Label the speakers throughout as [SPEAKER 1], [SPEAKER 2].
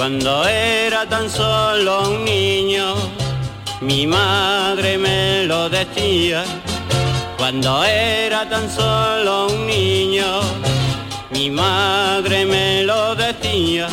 [SPEAKER 1] cuando era tan solo un niño, mi madre me lo decía, cuando era tan solo un niño, mi madre me lo decía.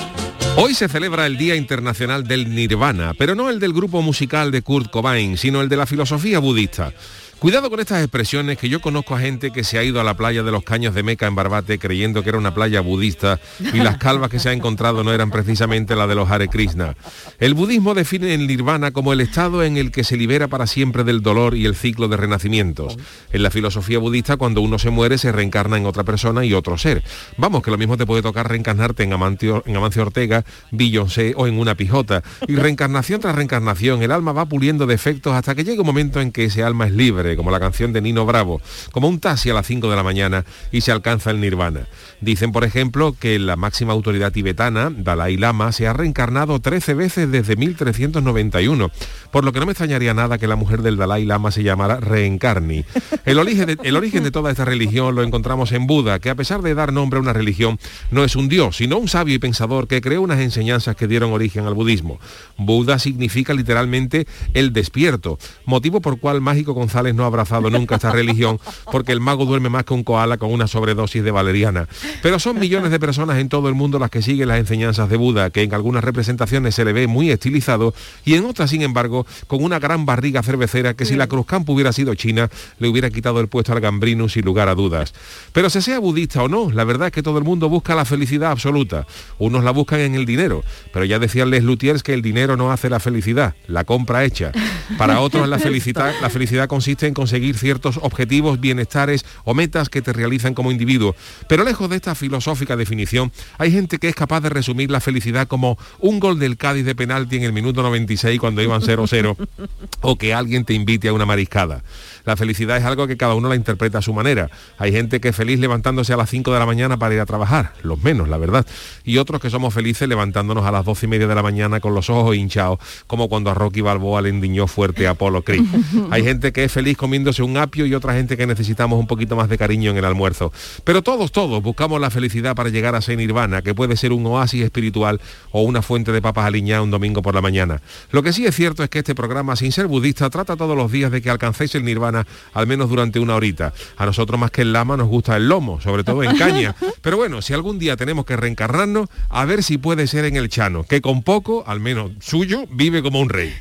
[SPEAKER 2] Hoy se celebra el Día Internacional del Nirvana, pero no el del grupo musical de Kurt Cobain, sino el de la filosofía budista. Cuidado con estas expresiones que yo conozco a gente que se ha ido a la playa de los Caños de Meca en Barbate creyendo que era una playa budista y las calvas que se ha encontrado no eran precisamente las de los Hare Krishna. El budismo define el nirvana como el estado en el que se libera para siempre del dolor y el ciclo de renacimientos. En la filosofía budista cuando uno se muere se reencarna en otra persona y otro ser. Vamos, que lo mismo te puede tocar reencarnarte en Amancio, en Amancio Ortega, Beyoncé o en una pijota. Y reencarnación tras reencarnación, el alma va puliendo defectos hasta que llega un momento en que ese alma es libre como la canción de Nino Bravo, como un taxi a las 5 de la mañana y se alcanza el nirvana. Dicen, por ejemplo, que la máxima autoridad tibetana, Dalai Lama, se ha reencarnado 13 veces desde 1391, por lo que no me extrañaría nada que la mujer del Dalai Lama se llamara Reencarni. El origen, de, el origen de toda esta religión lo encontramos en Buda, que a pesar de dar nombre a una religión, no es un dios, sino un sabio y pensador que creó unas enseñanzas que dieron origen al budismo. Buda significa literalmente el despierto, motivo por cual Mágico González no ha abrazado nunca esta religión, porque el mago duerme más que un koala con una sobredosis de valeriana. Pero son millones de personas en todo el mundo las que siguen las enseñanzas de Buda, que en algunas representaciones se le ve muy estilizado y en otras, sin embargo, con una gran barriga cervecera que si la Cruzcampo hubiera sido China, le hubiera quitado el puesto al Gambrinus sin lugar a dudas. Pero se sea budista o no, la verdad es que todo el mundo busca la felicidad absoluta. Unos la buscan en el dinero, pero ya decían Les Lutiers que el dinero no hace la felicidad, la compra hecha. Para otros la felicidad, la felicidad consiste en conseguir ciertos objetivos, bienestares o metas que te realizan como individuo. Pero lejos de esta filosófica definición, hay gente que es capaz de resumir la felicidad como un gol del Cádiz de penalti en el minuto 96 cuando iban 0-0 o que alguien te invite a una mariscada. La felicidad es algo que cada uno la interpreta a su manera. Hay gente que es feliz levantándose a las 5 de la mañana para ir a trabajar, los menos, la verdad. Y otros que somos felices levantándonos a las 12 y media de la mañana con los ojos hinchados, como cuando a Rocky Balboa le endiñó fuerte a Apolo Creed. Hay gente que es feliz comiéndose un apio y otra gente que necesitamos un poquito más de cariño en el almuerzo. Pero todos, todos buscamos la felicidad para llegar a ser nirvana, que puede ser un oasis espiritual o una fuente de papas aliñadas un domingo por la mañana. Lo que sí es cierto es que este programa, sin ser budista, trata todos los días de que alcancéis el nirvana al menos durante una horita. A nosotros más que el lama nos gusta el lomo, sobre todo en caña. Pero bueno, si algún día tenemos que reencarnarnos, a ver si puede ser en el chano, que con poco, al menos suyo, vive como un rey.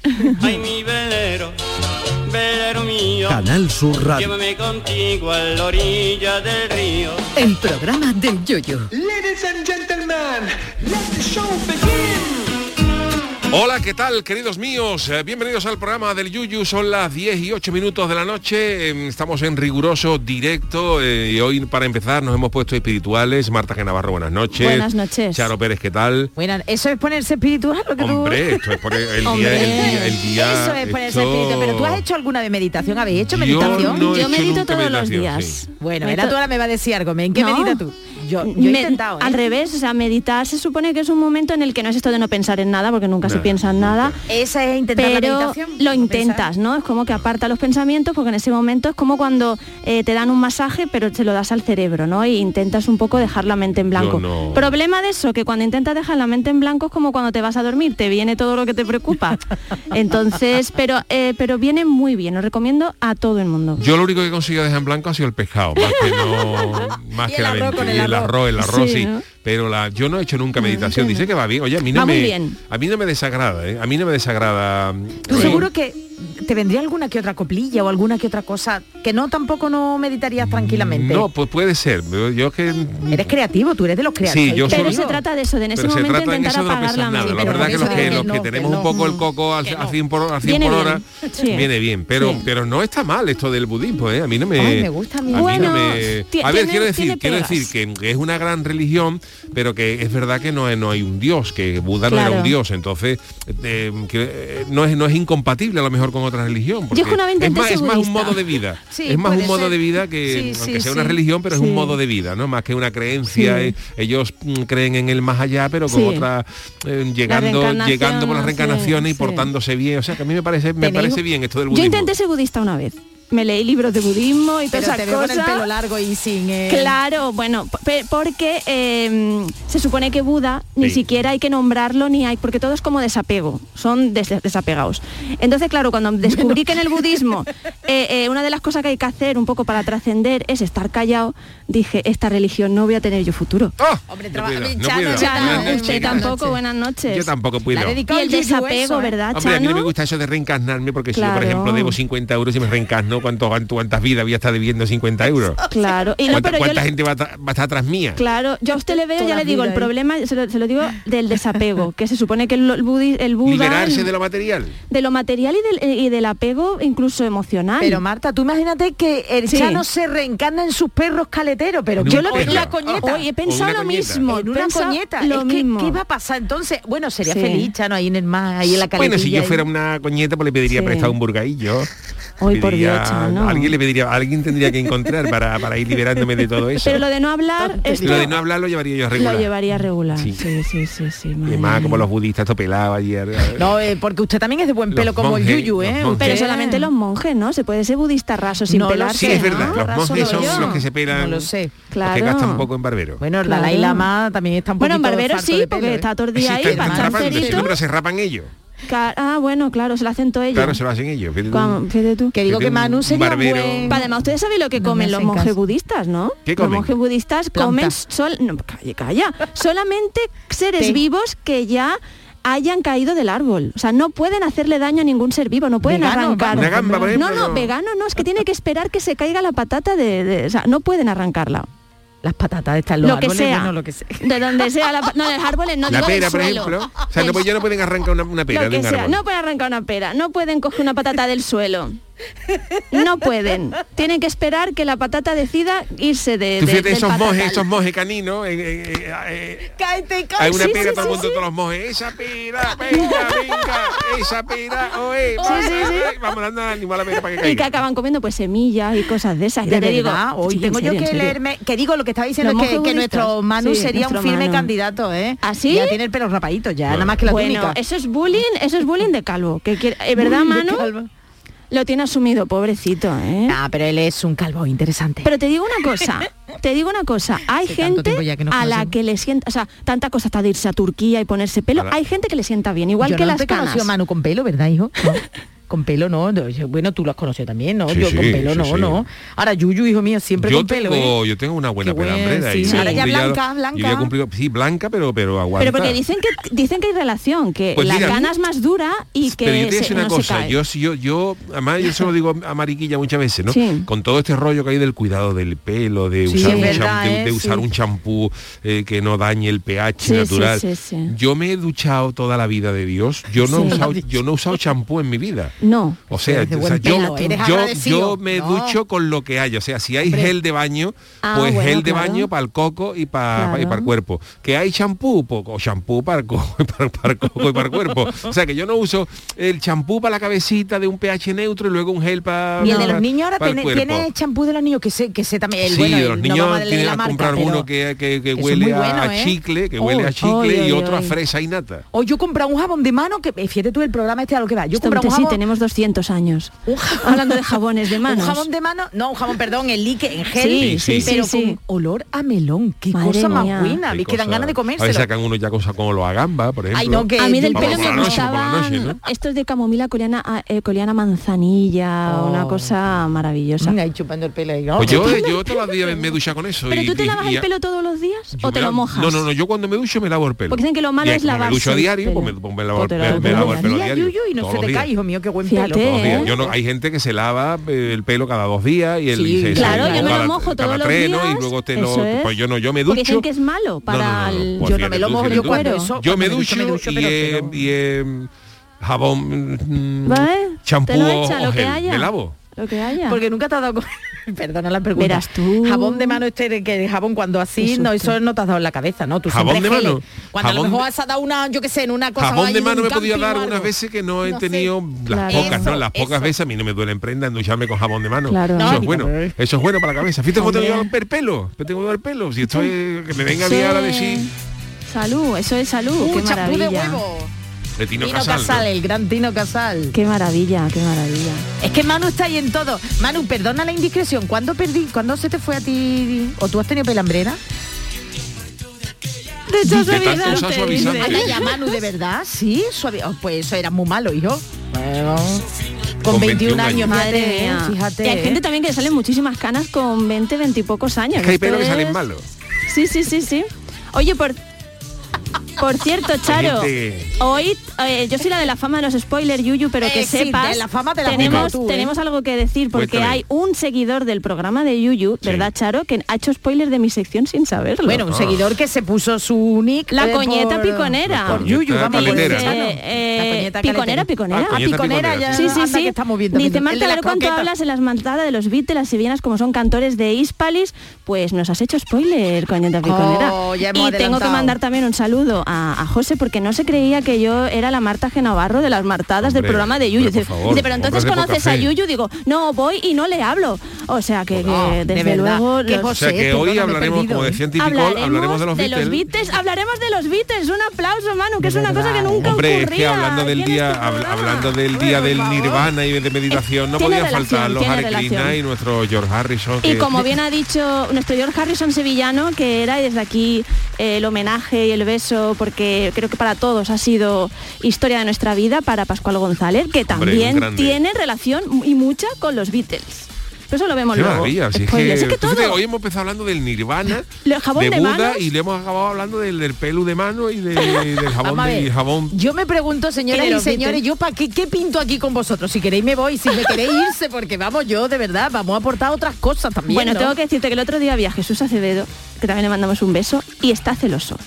[SPEAKER 1] Ay, mi velero, velero mío.
[SPEAKER 3] Canal Sur Radio.
[SPEAKER 1] Llévame contigo a la orilla del río.
[SPEAKER 3] El programa del Yoyo.
[SPEAKER 4] Ladies and gentlemen, let the show begin.
[SPEAKER 2] Hola, ¿qué tal, queridos míos? Eh, bienvenidos al programa del Yuyu. Son las 10 y 8 minutos de la noche. Eh, estamos en riguroso directo eh, y hoy, para empezar, nos hemos puesto espirituales. Marta G. Navarro, buenas noches.
[SPEAKER 5] Buenas noches.
[SPEAKER 2] Charo Pérez, ¿qué tal?
[SPEAKER 5] Bueno, eso es ponerse espiritual lo que tú-
[SPEAKER 2] Hombre, esto es poner el día, el día, el día.
[SPEAKER 5] Eso es ponerse
[SPEAKER 2] esto-
[SPEAKER 5] espiritual. Pero tú has hecho alguna de meditación, ¿habéis hecho
[SPEAKER 2] Yo
[SPEAKER 5] meditación?
[SPEAKER 2] no he
[SPEAKER 5] Yo
[SPEAKER 2] hecho
[SPEAKER 5] medito todos los días.
[SPEAKER 2] sí.
[SPEAKER 5] Bueno, ahora tú ahora me va a decir algo. ¿En qué
[SPEAKER 6] No.
[SPEAKER 5] medita tú? Yo, yo he
[SPEAKER 6] Me-
[SPEAKER 5] intentado. ¿eh?
[SPEAKER 6] Al revés, o sea, meditar se supone que es un momento en el que no es esto de no pensar en nada, porque nunca se piensa en nada.
[SPEAKER 5] Esa es intentar la
[SPEAKER 6] Pero
[SPEAKER 5] meditación.
[SPEAKER 6] lo intentas,
[SPEAKER 5] pensar.
[SPEAKER 6] ¿no? Es como que aparta los pensamientos, porque en ese momento es como cuando eh, te dan un masaje, pero te lo das al cerebro, ¿no? Y intentas un poco dejar la mente en blanco.
[SPEAKER 2] no.
[SPEAKER 6] Problema de eso, que cuando intentas dejar la mente en blanco es como cuando te vas a dormir, te viene todo lo que te preocupa. Entonces, pero, eh, pero viene muy bien, lo recomiendo a todo el mundo.
[SPEAKER 2] Yo lo único que he conseguido dejar en blanco ha sido el pescado, más que no, más
[SPEAKER 5] Y
[SPEAKER 2] que
[SPEAKER 5] el
[SPEAKER 2] la
[SPEAKER 5] arroz con el arroz.
[SPEAKER 2] arroz, el arroz
[SPEAKER 6] Sí,
[SPEAKER 2] sí,
[SPEAKER 6] ¿no?
[SPEAKER 2] pero la, yo no he hecho nunca meditación.
[SPEAKER 6] entiendo.
[SPEAKER 2] Dice que va bien. Oye, a mí no
[SPEAKER 6] Va muy
[SPEAKER 2] me,
[SPEAKER 6] bien.
[SPEAKER 2] a mí no me desagrada, ¿eh? a mí no me desagrada.
[SPEAKER 5] Tú
[SPEAKER 2] eh,
[SPEAKER 5] seguro que ¿te vendría alguna que otra coplilla o alguna que otra cosa que no tampoco no meditarías tranquilamente?
[SPEAKER 2] No, pues puede ser. Yo que...
[SPEAKER 5] Eres creativo, tú eres de los creativos.
[SPEAKER 2] Sí, yo
[SPEAKER 6] Pero
[SPEAKER 2] soy-
[SPEAKER 6] se trata de eso, de en ese
[SPEAKER 2] Pero se
[SPEAKER 6] momento intentar
[SPEAKER 2] eso de no
[SPEAKER 6] apagar la mente.
[SPEAKER 2] La verdad que los que,
[SPEAKER 5] que
[SPEAKER 2] los
[SPEAKER 5] no,
[SPEAKER 2] que
[SPEAKER 5] que
[SPEAKER 2] tenemos
[SPEAKER 5] no.
[SPEAKER 2] un poco el coco al, a 100 por, a 100
[SPEAKER 6] Viene
[SPEAKER 2] por
[SPEAKER 6] bien.
[SPEAKER 2] hora,
[SPEAKER 6] Sí.
[SPEAKER 2] viene bien. Pero,
[SPEAKER 6] Sí.
[SPEAKER 2] pero no está mal esto del budismo, ¿eh? A mí no me...
[SPEAKER 5] Ay, me gusta a mí.
[SPEAKER 2] no
[SPEAKER 6] Bueno,
[SPEAKER 2] me-
[SPEAKER 6] ti-
[SPEAKER 2] A ver, quiero decir, quiero decir que, que es una gran religión, pero que es verdad que no, no hay un dios, que Buda no era un dios. Entonces, eh, que, eh, no, es, no es incompatible a lo mejor con otra religión. porque
[SPEAKER 6] es
[SPEAKER 2] más, es más un modo de vida.
[SPEAKER 5] Sí,
[SPEAKER 2] es más un modo
[SPEAKER 5] ser.
[SPEAKER 2] de vida que,
[SPEAKER 5] Sí,
[SPEAKER 2] aunque
[SPEAKER 5] sí,
[SPEAKER 2] sea una religión, pero es un modo de vida, ¿no? Más que una creencia. Eh, ellos mm, creen en el más allá, pero con otra eh, llegando, llegando por las reencarnaciones y portándose bien. O sea que a mí me parece, me parece bien esto del
[SPEAKER 6] Yo
[SPEAKER 2] budismo.
[SPEAKER 6] intenté ser budista una vez. Me leí libros de budismo y
[SPEAKER 5] Pero
[SPEAKER 6] todas
[SPEAKER 5] te
[SPEAKER 6] esas
[SPEAKER 5] veo con el
[SPEAKER 6] cosas.
[SPEAKER 5] pelo largo y sin... eh,
[SPEAKER 6] Claro, bueno, porque eh, se supone que Buda ni
[SPEAKER 2] Sí.
[SPEAKER 6] siquiera hay que nombrarlo ni hay, porque todo es como desapego, son des- desapegados. Entonces, claro, cuando descubrí que en el budismo eh, eh, una de las cosas que hay que hacer un poco para trascender es estar callado, dije, esta religión no voy a tener yo futuro.
[SPEAKER 2] ¡Oh!
[SPEAKER 5] Hombre,
[SPEAKER 2] No puedo, puedo.
[SPEAKER 6] Usted tampoco, buenas noches.
[SPEAKER 2] Yo tampoco puedo.
[SPEAKER 5] La
[SPEAKER 6] Y el desapego,
[SPEAKER 5] eso, ¿eh?
[SPEAKER 6] ¿verdad,
[SPEAKER 2] Hombre, a mí no me gusta eso de reencarnarme porque si yo, por ejemplo, debo 50 euros y me reencarno, ¿cuánto, cuánto- ¿cuántas vidas voy a estar debiendo 50 euros?
[SPEAKER 6] Claro, y no,
[SPEAKER 2] ¿Cuánta,
[SPEAKER 6] pero yo le-
[SPEAKER 2] gente va a, ta- va a estar atrás mía?
[SPEAKER 6] Claro, yo a usted le veo,
[SPEAKER 5] Toda
[SPEAKER 6] ya le digo, el
[SPEAKER 5] ahí.
[SPEAKER 6] problema, se lo, se lo digo, del desapego, que se supone que el, el, budi- el Buda...
[SPEAKER 2] Liberarse de lo material.
[SPEAKER 6] de lo material y del, y del apego incluso emocional.
[SPEAKER 5] Pero Marta, tú imagínate que el
[SPEAKER 6] Sí.
[SPEAKER 5] Chano se reencarna en sus perros caleteros, pero
[SPEAKER 6] yo lo
[SPEAKER 5] la coñeta.
[SPEAKER 6] Hoy he pensado lo mismo.
[SPEAKER 5] en una coñeta.
[SPEAKER 6] Lo
[SPEAKER 5] Es que,
[SPEAKER 6] mismo.
[SPEAKER 5] ¿Qué va a pasar entonces? Bueno, sería
[SPEAKER 6] Sí.
[SPEAKER 5] feliz, Chano, ahí en el mar, ahí en la caletilla.
[SPEAKER 2] Bueno, si yo fuera una coñeta, pues le pediría
[SPEAKER 6] Sí.
[SPEAKER 2] prestado un burgaillo.
[SPEAKER 6] Ay, por Dios, Chano.
[SPEAKER 2] Alguien le pediría, alguien tendría que encontrar para, para ir liberándome de todo eso.
[SPEAKER 6] Pero lo de no hablar, esto
[SPEAKER 2] Lo de no hablar lo llevaría yo a regular.
[SPEAKER 6] lo llevaría regular.
[SPEAKER 2] Sí.
[SPEAKER 6] Sí, sí, sí, sí.
[SPEAKER 2] Y
[SPEAKER 6] madre
[SPEAKER 2] además, como los budistas, esto pelado ayer.
[SPEAKER 5] No, eh, porque usted también es de buen
[SPEAKER 2] Los
[SPEAKER 5] pelo como
[SPEAKER 2] monjes,
[SPEAKER 5] el Yuyu, ¿eh?
[SPEAKER 6] Pero solamente los monjes, ¿no? Se puede ser budista raso sin
[SPEAKER 5] No lo
[SPEAKER 6] pelarse.
[SPEAKER 2] Sí, es verdad.
[SPEAKER 5] ¿no?
[SPEAKER 2] Los monjes son
[SPEAKER 5] yo.
[SPEAKER 2] los que se pelan.
[SPEAKER 5] No lo sé.
[SPEAKER 2] Los que
[SPEAKER 6] Claro.
[SPEAKER 2] gastan poco en barbero.
[SPEAKER 5] Bueno,
[SPEAKER 6] Claro.
[SPEAKER 5] Dalai Lama también está un poquito
[SPEAKER 6] Bueno, en barbero sí, porque
[SPEAKER 5] ¿eh?
[SPEAKER 6] está todo el día ahí,
[SPEAKER 2] pero se rapan ellos.
[SPEAKER 6] Ah, bueno, claro, se lo hacen todo ellos.
[SPEAKER 2] Claro, se lo hacen ellos. Fíjate tú.
[SPEAKER 6] Fíjate tú.
[SPEAKER 5] Que digo que Manu sería un
[SPEAKER 2] barbero.
[SPEAKER 5] buen...
[SPEAKER 6] Pa- Además, ustedes saben lo que
[SPEAKER 5] No
[SPEAKER 6] comen los monjes
[SPEAKER 5] caso.
[SPEAKER 6] budistas, ¿no?
[SPEAKER 2] ¿Qué
[SPEAKER 6] Los
[SPEAKER 2] comen?
[SPEAKER 6] monjes budistas
[SPEAKER 5] Planta.
[SPEAKER 6] comen sol, no, calla, calla, solamente seres
[SPEAKER 5] Té.
[SPEAKER 6] vivos que ya hayan caído del árbol. O sea, no pueden hacerle daño a ningún ser vivo, no pueden
[SPEAKER 5] Vegano,
[SPEAKER 6] arrancar. no, no. vegano no, es que tiene que esperar que se caiga la patata de, de- o sea, no pueden arrancarla.
[SPEAKER 5] Las patatas están los
[SPEAKER 6] lo que
[SPEAKER 5] árboles,
[SPEAKER 6] sea.
[SPEAKER 5] bueno, lo que sea.
[SPEAKER 6] De donde sea la no, de los árboles no
[SPEAKER 2] La
[SPEAKER 6] digo del
[SPEAKER 2] pera, por
[SPEAKER 6] suelo.
[SPEAKER 2] ejemplo. O sea, no,
[SPEAKER 6] Del
[SPEAKER 2] pues ya no pueden arrancar una, una pera
[SPEAKER 6] lo
[SPEAKER 2] de
[SPEAKER 6] que
[SPEAKER 2] un
[SPEAKER 6] sea,
[SPEAKER 2] árbol.
[SPEAKER 6] no pueden arrancar una pera, no pueden coger una patata del suelo. No pueden. Tienen que esperar que la patata decida irse de,
[SPEAKER 2] Tú
[SPEAKER 6] de-
[SPEAKER 2] fíjate esos
[SPEAKER 6] patatal.
[SPEAKER 2] esos monjes caninos. eh, eh, eh, eh,
[SPEAKER 5] Cáete, cáete.
[SPEAKER 2] hay una
[SPEAKER 6] Sí,
[SPEAKER 2] pera,
[SPEAKER 6] sí,
[SPEAKER 2] todo el
[SPEAKER 6] sí,
[SPEAKER 2] mundo,
[SPEAKER 6] sí.
[SPEAKER 2] todos los monjes. Esa pera, venga, venga, esa oe,
[SPEAKER 6] sí, sí.
[SPEAKER 2] vamos dando al animal a la pera para que
[SPEAKER 6] Y que
[SPEAKER 2] caiga.
[SPEAKER 6] acaban comiendo pues semillas y cosas de esas. Ya te digo,
[SPEAKER 5] hoy tengo
[SPEAKER 6] serio,
[SPEAKER 5] yo que leerme, que digo lo que estaba diciendo
[SPEAKER 6] Los
[SPEAKER 5] es que, que nuestro. Manu
[SPEAKER 6] Sí,
[SPEAKER 5] sería un
[SPEAKER 6] nuestro
[SPEAKER 5] firme
[SPEAKER 6] Manu.
[SPEAKER 5] candidato, ¿eh?
[SPEAKER 6] ¿Ah, sí?
[SPEAKER 5] Ya tiene el pelo rapadito, ya, nada más que la
[SPEAKER 6] Bueno,
[SPEAKER 5] túnica.
[SPEAKER 6] eso es bullying, eso es bullying de calvo. Que quiere, ¿Es verdad, Manu? Lo tiene asumido, pobrecito, ¿eh?
[SPEAKER 5] Ah, pero él es un calvo interesante.
[SPEAKER 6] Pero te digo una cosa, te digo una cosa, hay
[SPEAKER 5] Hace
[SPEAKER 6] gente
[SPEAKER 5] ya que
[SPEAKER 6] a la que le sienta, o sea, tanta cosa está de irse a Turquía y ponerse pelo, hay gente que le sienta bien, igual
[SPEAKER 5] yo
[SPEAKER 6] que
[SPEAKER 5] no
[SPEAKER 6] las
[SPEAKER 5] te
[SPEAKER 6] canas.
[SPEAKER 5] a Manu con pelo, ¿verdad, hijo? No. Con pelo no, bueno, tú lo has conocido también, ¿no?
[SPEAKER 2] Sí,
[SPEAKER 5] yo con pelo
[SPEAKER 2] sí,
[SPEAKER 5] no,
[SPEAKER 2] sí.
[SPEAKER 5] no. Ahora Yuyu, hijo mío, siempre
[SPEAKER 2] Yo
[SPEAKER 5] con pelo,
[SPEAKER 2] tengo,
[SPEAKER 5] ¿eh?
[SPEAKER 2] yo tengo una buena pelambrera.
[SPEAKER 5] sí. Ahora ya
[SPEAKER 2] cumplí
[SPEAKER 5] blanca,
[SPEAKER 2] Yo
[SPEAKER 5] blanca.
[SPEAKER 2] ya he cumplido- sí, blanca, pero, pero aguanta.
[SPEAKER 6] Pero porque dicen que dicen que hay relación, que
[SPEAKER 2] Pues
[SPEAKER 6] la
[SPEAKER 2] mira,
[SPEAKER 6] cana es más dura y que
[SPEAKER 2] pero yo te voy una
[SPEAKER 6] no
[SPEAKER 2] cosa, yo si yo, yo, además yo se lo digo a Mariquilla muchas veces, ¿no?
[SPEAKER 6] Sí.
[SPEAKER 2] Con todo este rollo que hay del cuidado del pelo, de
[SPEAKER 5] Sí,
[SPEAKER 2] usar, un,
[SPEAKER 5] verdad,
[SPEAKER 2] champú, de,
[SPEAKER 5] ¿eh?
[SPEAKER 2] de usar
[SPEAKER 5] Sí.
[SPEAKER 2] un champú eh, que no dañe el pH natural. Yo me he duchado toda la vida de Dios. Yo no, he
[SPEAKER 6] Sí.
[SPEAKER 2] usado, yo no he usado champú en mi vida.
[SPEAKER 6] No.
[SPEAKER 2] O sea, o yo, yo, yo me
[SPEAKER 5] No.
[SPEAKER 2] ducho con lo que haya. O sea, si hay gel de baño,
[SPEAKER 6] Ah,
[SPEAKER 2] pues
[SPEAKER 6] bueno,
[SPEAKER 2] gel de
[SPEAKER 6] claro.
[SPEAKER 2] baño para el coco y para
[SPEAKER 6] Claro.
[SPEAKER 2] el cuerpo. Que hay champú, pues, o champú para el coco, y para, para el coco y para el cuerpo. O sea, que yo no uso el champú para la cabecita de un pH neutro y luego un gel para
[SPEAKER 5] Y el de los niños ahora tiene, tiene champú de los niños que sé que sé también el
[SPEAKER 2] sí,
[SPEAKER 5] bueno,
[SPEAKER 2] de los niños tienen a comprar uno que, que- que huele a,
[SPEAKER 5] bueno,
[SPEAKER 2] a
[SPEAKER 5] ¿eh?
[SPEAKER 2] chicle, que huele a chicle y
[SPEAKER 6] ay,
[SPEAKER 2] otro a fresa y nata.
[SPEAKER 5] O yo compré un jabón de mano que eh, fíjate tú el programa este a lo que va. Yo
[SPEAKER 6] Esto,
[SPEAKER 5] compré un jabón
[SPEAKER 6] tenemos 200 años. Hablando de jabones de manos.
[SPEAKER 5] Un jabón de mano, no, un jabón, perdón, en líquido, en gel,
[SPEAKER 6] Sí,
[SPEAKER 2] sí,
[SPEAKER 5] pero
[SPEAKER 6] sí, sí.
[SPEAKER 5] con olor a melón. Qué
[SPEAKER 6] Madre
[SPEAKER 5] cosa más buena,
[SPEAKER 2] Hay
[SPEAKER 5] ¿ves? Que dan
[SPEAKER 2] cosas-
[SPEAKER 5] ganas de
[SPEAKER 2] A
[SPEAKER 5] comérselo.
[SPEAKER 2] sacan uno ya cosas como los agamba, por ejemplo.
[SPEAKER 5] Ay, no, que
[SPEAKER 6] A mí del pelo me gustaban estos de camomila coreana, ah, eh, coreana manzanilla,
[SPEAKER 5] Oh.
[SPEAKER 6] una cosa maravillosa.
[SPEAKER 5] Ahí chupando el pelo.
[SPEAKER 2] Pues yo, yo todos los días me, ducha con eso.
[SPEAKER 6] ¿Pero
[SPEAKER 2] y-
[SPEAKER 6] tú te
[SPEAKER 2] y-
[SPEAKER 6] lavas
[SPEAKER 2] y-
[SPEAKER 6] el pelo todos los días o te lo mojas?
[SPEAKER 2] No, no, no, yo cuando me ducho me lavo el pelo.
[SPEAKER 6] Porque dicen que lo malo es lavarse
[SPEAKER 2] Me ducho a
[SPEAKER 6] el
[SPEAKER 2] diario, pues me, lavo,
[SPEAKER 6] el pelo
[SPEAKER 2] el a
[SPEAKER 5] y no se te cae, hijo mío, qué buen
[SPEAKER 6] Fíjate,
[SPEAKER 5] pelo.
[SPEAKER 6] ¿eh?
[SPEAKER 2] Yo no, hay gente que se lava eh, el pelo cada dos días y el
[SPEAKER 5] Sí,
[SPEAKER 2] y se-
[SPEAKER 6] Claro,
[SPEAKER 2] se-
[SPEAKER 6] yo me lo
[SPEAKER 2] cada-
[SPEAKER 6] mojo
[SPEAKER 2] cada
[SPEAKER 6] todos los
[SPEAKER 2] tres, ¿no?
[SPEAKER 6] días,
[SPEAKER 2] y luego te
[SPEAKER 6] eso
[SPEAKER 2] lo
[SPEAKER 6] es.
[SPEAKER 2] pues yo no yo me
[SPEAKER 6] Porque
[SPEAKER 2] ducho
[SPEAKER 6] dicen que es malo para
[SPEAKER 2] No, no, no, no,
[SPEAKER 6] el...
[SPEAKER 2] pues
[SPEAKER 5] Yo no
[SPEAKER 2] fíjate
[SPEAKER 5] me lo
[SPEAKER 2] tú,
[SPEAKER 5] mojo,
[SPEAKER 2] fíjate
[SPEAKER 5] yo
[SPEAKER 2] tú.
[SPEAKER 5] cuando
[SPEAKER 6] Cuero.
[SPEAKER 5] eso...
[SPEAKER 2] yo
[SPEAKER 5] cuando
[SPEAKER 2] me
[SPEAKER 5] me ducho,
[SPEAKER 2] ducho,
[SPEAKER 5] me ducho,
[SPEAKER 2] y, eh, jabón mm, champú me lavo
[SPEAKER 6] Lo que haya.
[SPEAKER 5] Porque nunca te has dado con... Perdona la pregunta.
[SPEAKER 6] Verás tú.
[SPEAKER 5] Jabón de mano este, que el jabón cuando así, no, eso no te has dado en la cabeza, ¿no? Tú
[SPEAKER 2] ¿Jabón
[SPEAKER 5] siempre
[SPEAKER 2] de mano?
[SPEAKER 5] Cuando a
[SPEAKER 2] Jabón
[SPEAKER 5] lo mejor has dado una, yo qué sé, en una cosa...
[SPEAKER 2] Jabón de mano me he podido dar unas veces que no he
[SPEAKER 5] No sé.
[SPEAKER 2] tenido las
[SPEAKER 6] Claro.
[SPEAKER 2] pocas, ¿no?
[SPEAKER 5] Eso,
[SPEAKER 2] Las pocas
[SPEAKER 5] eso.
[SPEAKER 2] veces a mí no me duele en prenda en ducharme con jabón de mano.
[SPEAKER 6] Claro.
[SPEAKER 2] Eso
[SPEAKER 5] No,
[SPEAKER 2] es bueno. Eso es bueno para la cabeza. Fíjate cómo tengo yo el pelo. Yo tengo el pelo. Si estoy que me venga a ahora a decir
[SPEAKER 6] Salud, eso es salud, qué
[SPEAKER 5] champú de
[SPEAKER 6] maravilla.
[SPEAKER 5] huevo.
[SPEAKER 2] De Tino,
[SPEAKER 5] Tino
[SPEAKER 2] Casal.
[SPEAKER 5] Casal,
[SPEAKER 2] ¿no?
[SPEAKER 5] el gran Tino Casal.
[SPEAKER 6] Qué maravilla, qué maravilla.
[SPEAKER 5] Es que Manu está ahí en todo. Manu, perdona la indiscreción. ¿Cuándo perdí? ¿Cuándo se te fue a ti? ¿O tú has tenido pelambrera?
[SPEAKER 6] De hecho,
[SPEAKER 2] suavizante.
[SPEAKER 5] Ya, Manu, ¿de verdad? Sí, suave. oh, pues eso era muy malo, hijo. Bueno, con,
[SPEAKER 2] Con
[SPEAKER 5] 21,
[SPEAKER 2] 21
[SPEAKER 5] años.
[SPEAKER 6] Madre
[SPEAKER 5] fíjate, ¿eh?
[SPEAKER 6] mía.
[SPEAKER 5] fíjate.
[SPEAKER 6] Y hay gente también que le salen muchísimas canas con 20, 20 y pocos años.
[SPEAKER 2] Es que hay pelos que salen malos.
[SPEAKER 6] Sí, sí, sí, sí. Oye, por por cierto, Charo, hoy eh, yo soy la de la fama de los spoilers, Yuyu, pero que
[SPEAKER 5] Eh, sí,
[SPEAKER 6] sepas,
[SPEAKER 5] de la fama te la
[SPEAKER 6] tenemos,
[SPEAKER 5] tú, ¿eh?
[SPEAKER 6] tenemos algo que decir porque
[SPEAKER 2] Cuéntame.
[SPEAKER 6] hay un seguidor del programa de Yuyu,
[SPEAKER 2] Sí.
[SPEAKER 6] ¿verdad, Charo? Que ha hecho spoiler de mi sección sin saberlo.
[SPEAKER 5] Bueno, un
[SPEAKER 2] Ah.
[SPEAKER 5] seguidor que se puso su nick.
[SPEAKER 6] La coñeta
[SPEAKER 5] por-
[SPEAKER 6] piconera.
[SPEAKER 5] Por Yuyu, vamos a
[SPEAKER 6] piconera,
[SPEAKER 5] caletera.
[SPEAKER 6] piconera.
[SPEAKER 2] Ah,
[SPEAKER 5] piconera,
[SPEAKER 2] piconera,
[SPEAKER 5] ya.
[SPEAKER 6] Sí, sí,
[SPEAKER 5] anda
[SPEAKER 6] sí.
[SPEAKER 5] que estamos.
[SPEAKER 6] Dice Marta, cuánto
[SPEAKER 5] croquetas.
[SPEAKER 6] hablas en las maltadas de los Beatles, las sevillanas como son cantores de Hispalis, pues nos has hecho spoiler, coñeta piconera.
[SPEAKER 5] Oh, ya
[SPEAKER 6] y tengo que mandar también un saludo a, a José porque no se creía que yo era la Marta Genovarro de las martadas del
[SPEAKER 2] Hombre,
[SPEAKER 6] programa de Yuyu.
[SPEAKER 2] hombre, por
[SPEAKER 6] dice,
[SPEAKER 2] favor,
[SPEAKER 6] dice, pero entonces conoces a
[SPEAKER 2] fe".
[SPEAKER 6] Yuyu, digo, no, voy y no le hablo. O sea que, que
[SPEAKER 5] de
[SPEAKER 6] desde luego los-
[SPEAKER 2] O sea
[SPEAKER 5] José,
[SPEAKER 2] que hoy hablaremos,
[SPEAKER 5] perdido,
[SPEAKER 2] como
[SPEAKER 5] ¿eh?
[SPEAKER 2] decía Anticol, hablaremos de los Beatles.
[SPEAKER 6] Beatles, hablaremos de los Beatles. Un aplauso, Manu, que es una cosa que nunca
[SPEAKER 2] Hombre, es
[SPEAKER 6] ocurría.
[SPEAKER 2] que hablando del día,
[SPEAKER 6] este programa.
[SPEAKER 2] hablando del día
[SPEAKER 5] Hombre,
[SPEAKER 2] del. Nirvana y de meditación, no podían faltar los Hare Krishna y nuestro George Harrison.
[SPEAKER 6] Y
[SPEAKER 2] que-
[SPEAKER 6] como bien ha dicho nuestro George Harrison sevillano, que era y desde aquí eh, el homenaje y el beso, porque creo que para todos ha sido historia de nuestra vida, para Pascual González, que también tiene relación y mucha con los Beatles. Pero eso lo vemos
[SPEAKER 2] Qué
[SPEAKER 6] luego.
[SPEAKER 2] maravilla, si es que,
[SPEAKER 6] Spoilers. Es que
[SPEAKER 2] fíjate,
[SPEAKER 6] todo.
[SPEAKER 2] hoy hemos empezado hablando del Nirvana,
[SPEAKER 6] El jabón
[SPEAKER 2] de
[SPEAKER 6] de
[SPEAKER 2] Buda
[SPEAKER 6] manos.
[SPEAKER 2] y le hemos acabado hablando del, del pelo de mano y de- del jabón de
[SPEAKER 5] ver,
[SPEAKER 2] jabón.
[SPEAKER 5] Yo me pregunto, señoras y señores,
[SPEAKER 6] Beatles.
[SPEAKER 5] yo para qué, qué pinto aquí con vosotros. Si queréis me voy, si me queréis irse, porque vamos, yo de verdad, vamos a aportar otras cosas también.
[SPEAKER 6] Bueno,
[SPEAKER 5] ¿no?
[SPEAKER 6] tengo que decirte que el otro día había Jesús Acevedo, que también le mandamos un beso, y está celoso.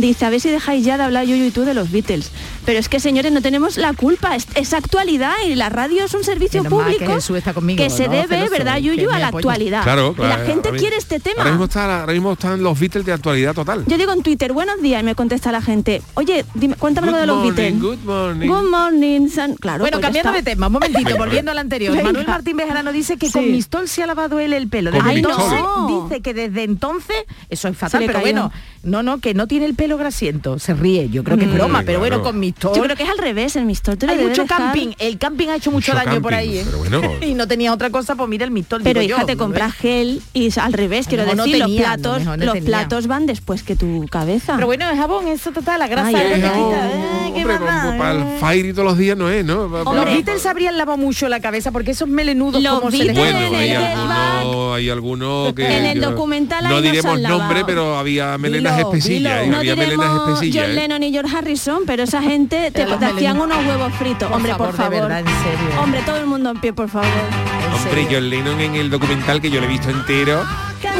[SPEAKER 6] Dice, a ver si dejáis ya de hablar yo y tú de los Beatles. Pero es que, señores, no tenemos la culpa. Es, es actualidad y la radio es un servicio
[SPEAKER 5] Menos que
[SPEAKER 6] público
[SPEAKER 5] Jesús está conmigo,
[SPEAKER 6] se
[SPEAKER 5] ¿no?
[SPEAKER 6] debe,
[SPEAKER 5] Celoso,
[SPEAKER 6] ¿verdad,
[SPEAKER 5] que
[SPEAKER 6] Yuyu, a la actualidad.
[SPEAKER 2] Claro,
[SPEAKER 6] la gente
[SPEAKER 2] ahora
[SPEAKER 6] quiere este tema.
[SPEAKER 2] Ahora mismo, está- ahora mismo están los Beatles de actualidad total.
[SPEAKER 6] Yo digo en Twitter, buenos días, y me contesta la gente, oye, dime, cuéntame algo de los
[SPEAKER 2] morning,
[SPEAKER 6] Beatles.
[SPEAKER 2] good morning.
[SPEAKER 6] Good morning, son- Claro,
[SPEAKER 5] Bueno,
[SPEAKER 6] pues
[SPEAKER 5] cambiando de tema, un momentito,
[SPEAKER 2] Venga,
[SPEAKER 5] volviendo al anterior.
[SPEAKER 6] Venga.
[SPEAKER 5] Manuel Martín Bejarano dice que con
[SPEAKER 6] Sí.
[SPEAKER 5] Mistol se ha lavado él el pelo.
[SPEAKER 2] Con
[SPEAKER 5] Desde
[SPEAKER 6] Ay,
[SPEAKER 5] entonces
[SPEAKER 6] no.
[SPEAKER 5] dice que desde entonces, eso es fatal, pero
[SPEAKER 6] cayó.
[SPEAKER 5] bueno, no, no, que no tiene el pelo grasiento, se ríe, yo creo que es broma, pero
[SPEAKER 2] claro.
[SPEAKER 5] bueno, con Mistol
[SPEAKER 6] Yo creo que es al revés, el Mistol te lo
[SPEAKER 5] hay mucho
[SPEAKER 6] dejar-
[SPEAKER 5] camping, el camping ha hecho mucho,
[SPEAKER 2] Mucho
[SPEAKER 5] daño por ahí, ¿eh?
[SPEAKER 2] pero bueno.
[SPEAKER 5] y no tenía otra cosa, pues mira el Mistol.
[SPEAKER 6] Pero hija,
[SPEAKER 5] yo,
[SPEAKER 6] te
[SPEAKER 5] ¿no
[SPEAKER 6] compras gel y es al revés, quiero
[SPEAKER 5] no
[SPEAKER 6] decir,
[SPEAKER 5] tenía,
[SPEAKER 6] los platos, los
[SPEAKER 5] tenía.
[SPEAKER 6] platos van después que tu cabeza.
[SPEAKER 5] Pero bueno, es jabón, eso total, la grasa
[SPEAKER 6] Ay, ay,
[SPEAKER 2] Hombre, como para
[SPEAKER 5] ¿eh?
[SPEAKER 2] el fire todos los días no es, ¿no?
[SPEAKER 5] Los. Beatles habrían lavado mucho la cabeza porque esos melenudos
[SPEAKER 6] Los
[SPEAKER 5] como se les
[SPEAKER 2] Bueno,
[SPEAKER 6] en
[SPEAKER 2] hay
[SPEAKER 6] el
[SPEAKER 2] algunos, hay algunos que
[SPEAKER 6] En el documental
[SPEAKER 2] no diremos nombre, pero había melenas
[SPEAKER 5] dilo.
[SPEAKER 2] y había melenas
[SPEAKER 6] diremos
[SPEAKER 2] especillas.
[SPEAKER 6] John
[SPEAKER 2] ¿eh?
[SPEAKER 6] Lennon y George Harrison, pero esa gente te, te hacían unos huevos fritos.
[SPEAKER 5] Por
[SPEAKER 6] Hombre, por
[SPEAKER 5] favor, de
[SPEAKER 6] favor.
[SPEAKER 5] verdad, en serio.
[SPEAKER 6] Hombre, todo el mundo en pie, por favor.
[SPEAKER 2] Hombre, John Lennon en el documental que yo lo he visto entero.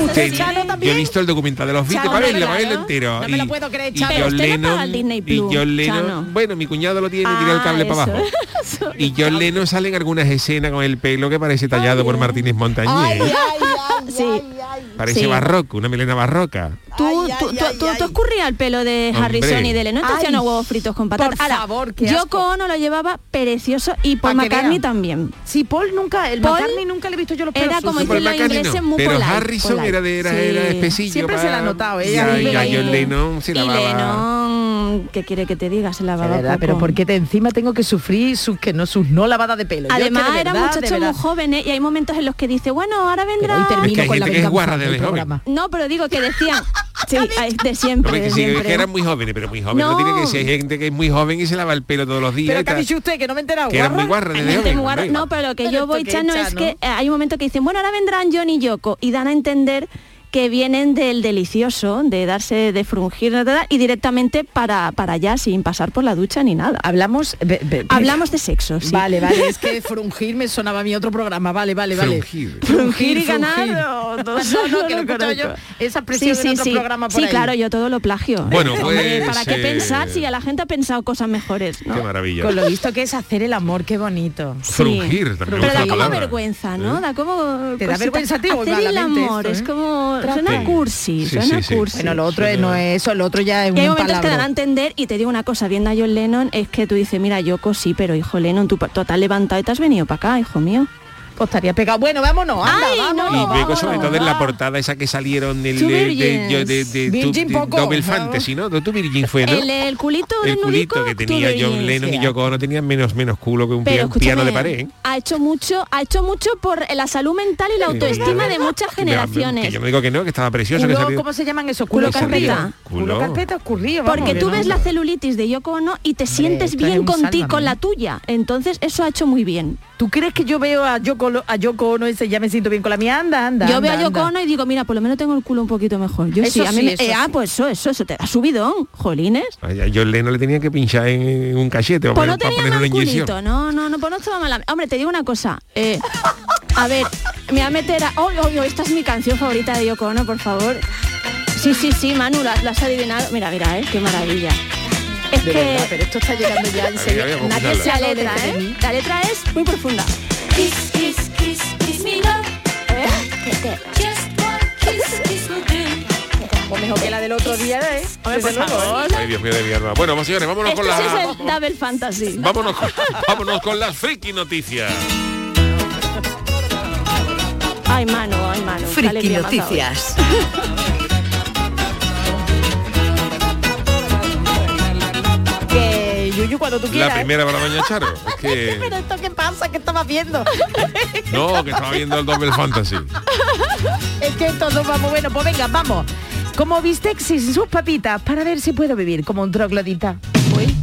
[SPEAKER 2] Usted-
[SPEAKER 5] Chano
[SPEAKER 2] yo he visto el documental de los Beatles, para verlo, para entero.
[SPEAKER 5] No me lo puedo creer, Chano.
[SPEAKER 2] John
[SPEAKER 6] usted
[SPEAKER 2] Lennon, y John Lennon, bueno, mi cuñado lo tiene y tiene el
[SPEAKER 6] Ah,
[SPEAKER 2] cable para
[SPEAKER 6] eso.
[SPEAKER 2] abajo. Y John Lennon sale en algunas escenas con el pelo que parece tallado por Martínez Montañés.
[SPEAKER 6] Sí.
[SPEAKER 2] Parece
[SPEAKER 6] sí.
[SPEAKER 2] barroco, una melena barroca.
[SPEAKER 6] Tú,
[SPEAKER 5] Ay,
[SPEAKER 6] tú,
[SPEAKER 5] ay,
[SPEAKER 6] tú,
[SPEAKER 5] ay,
[SPEAKER 6] tú-
[SPEAKER 5] ay.
[SPEAKER 6] tú escurrías el pelo de
[SPEAKER 2] Hombre.
[SPEAKER 6] Harrison y de Lennon, te hacían los huevos fritos con patatas.
[SPEAKER 5] por favor, qué
[SPEAKER 6] Yoko
[SPEAKER 5] asco.
[SPEAKER 6] Ono lo llevaba precioso y Paul McCartney también.
[SPEAKER 5] Sí, Paul nunca, el
[SPEAKER 6] Paul
[SPEAKER 5] McCartney nunca le he visto yo los pelos
[SPEAKER 6] era como dicen los ingleses,
[SPEAKER 2] no,
[SPEAKER 6] muy
[SPEAKER 2] pero
[SPEAKER 6] polite,
[SPEAKER 2] Harrison
[SPEAKER 6] polite.
[SPEAKER 2] era de era,
[SPEAKER 6] Sí.
[SPEAKER 2] era espesillo
[SPEAKER 5] Siempre se la ha notado, ella
[SPEAKER 2] y Lennon se lavaba
[SPEAKER 6] Lennon, ¿qué quiere que te diga? Se lavaba
[SPEAKER 5] verdad,
[SPEAKER 6] poco.
[SPEAKER 5] pero ¿por qué te encima tengo que sufrir sus que no sus no lavadas de pelo? Yo es que
[SPEAKER 6] Además
[SPEAKER 5] de
[SPEAKER 6] era
[SPEAKER 5] verdad,
[SPEAKER 6] muchacho
[SPEAKER 5] de
[SPEAKER 6] muy ¿eh? y hay momentos en los que dice, bueno, ahora
[SPEAKER 5] Pero
[SPEAKER 6] vendrá...
[SPEAKER 5] hoy
[SPEAKER 2] Es que
[SPEAKER 5] termino
[SPEAKER 2] hay
[SPEAKER 5] con la
[SPEAKER 2] que es guarra de
[SPEAKER 5] programa.
[SPEAKER 6] No, pero digo que decían, sí, de siempre,
[SPEAKER 2] que
[SPEAKER 6] siempre.
[SPEAKER 2] que eran muy jóvenes, pero muy jóvenes. No,
[SPEAKER 6] No.
[SPEAKER 2] tiene que ser gente que es muy joven y se lava el pelo todos los días.
[SPEAKER 5] Pero
[SPEAKER 2] y
[SPEAKER 5] ¿qué ha dicho usted? Que no me he enterado.
[SPEAKER 2] que eran muy
[SPEAKER 5] ¿guarra?
[SPEAKER 2] guarras desde joven.
[SPEAKER 6] guarra-. No, pero lo que
[SPEAKER 5] Pero
[SPEAKER 6] yo voy, Chano, es que hay un momento que dicen, bueno, ahora vendrán John y Yoko y dan a entender que vienen del delicioso, de darse, de frungir y directamente para, para allá sin pasar por la ducha ni nada.
[SPEAKER 5] Hablamos... be- be-
[SPEAKER 6] Hablamos de sexo, sí.
[SPEAKER 5] Vale, vale, es que frungir me sonaba a mi otro programa, vale, vale, vale.
[SPEAKER 2] Frungir.
[SPEAKER 6] Frungir y ganar, o-
[SPEAKER 5] No, no, que lo yo, esa expresión en otro programa por
[SPEAKER 6] Sí,
[SPEAKER 5] ahí.
[SPEAKER 6] claro, yo todo lo plagio.
[SPEAKER 2] Bueno,
[SPEAKER 6] Hombre,
[SPEAKER 2] pues,
[SPEAKER 6] ¿Para qué
[SPEAKER 2] eh,
[SPEAKER 6] pensar si a la gente ha pensado cosas mejores? ¿no?
[SPEAKER 2] Qué maravilla.
[SPEAKER 5] Con lo visto que es hacer el amor, qué bonito.
[SPEAKER 6] Sí.
[SPEAKER 2] Frungir, también
[SPEAKER 6] Pero da como
[SPEAKER 2] palabra.
[SPEAKER 6] vergüenza, ¿no? Da como
[SPEAKER 5] ¿Te da vergüenza a ti
[SPEAKER 6] Hacer el amor,
[SPEAKER 5] esto,
[SPEAKER 6] es
[SPEAKER 5] eh?
[SPEAKER 6] como Suena cursi,
[SPEAKER 2] Sí,
[SPEAKER 6] suena
[SPEAKER 2] sí, sí.
[SPEAKER 6] cursi.
[SPEAKER 5] Bueno, lo otro
[SPEAKER 2] suena-
[SPEAKER 5] no es eso, lo otro ya es
[SPEAKER 6] Y hay
[SPEAKER 5] un
[SPEAKER 6] momentos que dan a entender y te digo una cosa, viendo a John Lennon, es que tú dices, mira, Yoko sí, pero hijo Lennon, tú total levantado y te has venido para acá, hijo mío.
[SPEAKER 5] Pues estaría pegado. Bueno, vámonos, anda,
[SPEAKER 6] Ay, no.
[SPEAKER 5] vámonos.
[SPEAKER 2] Y luego
[SPEAKER 5] vámonos,
[SPEAKER 2] sobre todo en la portada esa que salieron del
[SPEAKER 6] Two
[SPEAKER 2] de, de, de, de, de-
[SPEAKER 5] Virgin
[SPEAKER 2] tu- Double
[SPEAKER 5] ¿no?
[SPEAKER 2] Fantasy, ¿no? De tu Virgin fue, ¿no?
[SPEAKER 6] El, el culito
[SPEAKER 2] El culito que tenía John. Lennon y. Yoko Ono tenían menos menos culo que un,
[SPEAKER 6] Pero
[SPEAKER 2] pia- un piano de pared. ¿eh?
[SPEAKER 6] ha hecho mucho, ha hecho mucho por la salud mental y la autoestima de muchas
[SPEAKER 2] Que
[SPEAKER 6] generaciones.
[SPEAKER 2] yo me digo que no, que estaba precioso. que
[SPEAKER 5] Culo,
[SPEAKER 2] salió-
[SPEAKER 5] ¿Cómo se llaman esos?
[SPEAKER 6] Culo
[SPEAKER 5] Culo carpeta. Culo carpeta escurrido. vamos,
[SPEAKER 6] Porque
[SPEAKER 5] que
[SPEAKER 6] tú
[SPEAKER 5] no.
[SPEAKER 6] ves la celulitis de Yoko Ono y te sientes bien
[SPEAKER 5] un
[SPEAKER 6] con ti,
[SPEAKER 5] sálvame.
[SPEAKER 6] con la tuya. Entonces eso ha hecho muy bien.
[SPEAKER 5] ¿Tú crees que yo veo a Yoko, a Yoko Ono ese ya me siento bien con la mía? Anda, anda.
[SPEAKER 6] Yo
[SPEAKER 5] anda,
[SPEAKER 6] veo a Yoko. Ono y digo, mira, por lo menos tengo el culo un poquito mejor. Yo
[SPEAKER 5] Eso
[SPEAKER 6] sí, a mí
[SPEAKER 5] sí,
[SPEAKER 6] me-
[SPEAKER 5] eso
[SPEAKER 6] eh, ah, pues eso, eso, eso te da subidón, jolines.
[SPEAKER 2] Ay, a John Lennon le tenía que pinchar en un cachete
[SPEAKER 6] Pues no tenía mal
[SPEAKER 2] una
[SPEAKER 6] culito, no, no, no, pues no estaba mala. Hombre, te digo una cosa. eh, a ver, me voy a meter a. Oh, oh, oh, esta es mi canción favorita de Yoko Ono, por favor. Sí, sí, sí, Manu, la, la has adivinado. Mira, mira, eh, qué maravilla. Es
[SPEAKER 5] De
[SPEAKER 6] que
[SPEAKER 5] verdad, pero esto está llegando ya en serio. Nadie se
[SPEAKER 6] la letra,
[SPEAKER 5] de
[SPEAKER 6] ¿eh?
[SPEAKER 5] mí.
[SPEAKER 6] La letra es muy profunda.
[SPEAKER 7] Kiss, kiss, kiss, kiss me now. Just one kiss, kiss will do.
[SPEAKER 5] Pues mejor que la del otro día, ¿eh?
[SPEAKER 6] Hombre, por favor.
[SPEAKER 5] ¿eh?
[SPEAKER 2] Ay, Dios mío de mierda. Bueno, vamos señores, vámonos
[SPEAKER 6] Esto
[SPEAKER 2] con
[SPEAKER 6] sí
[SPEAKER 2] la...
[SPEAKER 6] es el Double Fantasy.
[SPEAKER 2] Vámonos, con- vámonos con las friki noticias.
[SPEAKER 6] Ay, Manu, ay, qué
[SPEAKER 3] Friki
[SPEAKER 6] me.
[SPEAKER 3] Noticias.
[SPEAKER 5] Yuyu, cuando tú
[SPEAKER 2] La
[SPEAKER 5] quieras. ¿eh?
[SPEAKER 2] primera para Doña Charo. Es que...
[SPEAKER 5] Pero esto qué pasa, ¿qué estabas viendo?
[SPEAKER 2] No, que estaba viendo el Double Fantasy.
[SPEAKER 5] es que esto no vamos. Bueno, pues venga, vamos. Como bistexis y sus papitas para ver si puedo vivir como un troglodita. Uy.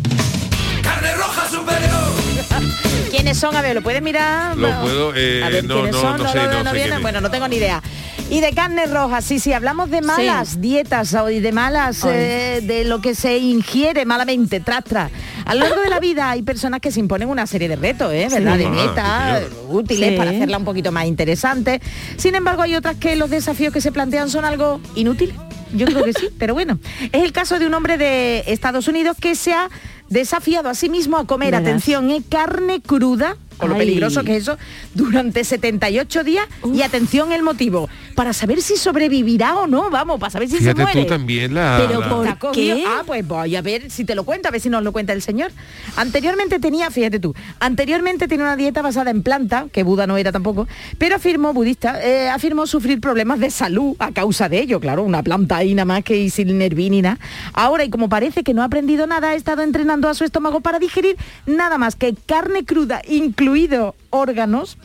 [SPEAKER 5] ¿Quiénes son? A ver, ¿lo puedes mirar?
[SPEAKER 2] Lo puedo, eh,
[SPEAKER 5] a ver,
[SPEAKER 2] no,
[SPEAKER 5] ¿quiénes
[SPEAKER 2] no,
[SPEAKER 5] son?
[SPEAKER 2] no sé, no sé
[SPEAKER 5] vienen?
[SPEAKER 2] quién es.
[SPEAKER 5] Bueno, no tengo ni idea. Y de carne roja, sí, sí, hablamos de malas dietas hoy, de malas, eh, de lo que se ingiere malamente, tras, tras. A lo largo de la vida hay personas que se imponen una serie de retos, ¿eh? ¿verdad? De
[SPEAKER 2] Ah, señor.
[SPEAKER 5] útiles
[SPEAKER 6] Sí.
[SPEAKER 5] para hacerla un poquito más interesante. Sin embargo, hay otras que los desafíos que se plantean son algo inútiles. Yo creo que sí, pero bueno. Es el caso de un hombre de Estados Unidos que se ha desafiado a sí mismo a comer, atención, ¿eh? carne cruda, con lo peligroso que es eso, durante 78 días y atención el motivo, para saber si sobrevivirá o no, vamos, para saber si
[SPEAKER 2] Fíjate
[SPEAKER 5] se muere.
[SPEAKER 2] tú también la...
[SPEAKER 6] Pero
[SPEAKER 2] la-
[SPEAKER 6] por- qué?
[SPEAKER 5] Ah, pues voy a ver si te lo cuenta, a ver si nos lo cuenta el señor. Anteriormente tenía, fíjate tú, anteriormente tenía una dieta basada en planta, que Buda no era tampoco, pero afirmó, budista, eh, afirmó sufrir problemas de salud a causa de ello, claro, una planta ahí nada más que y sin nervín ni nada. Ahora, y como parece que no ha aprendido nada, ha estado entrenando a su estómago para digerir nada más que carne cruda, incluido órganos,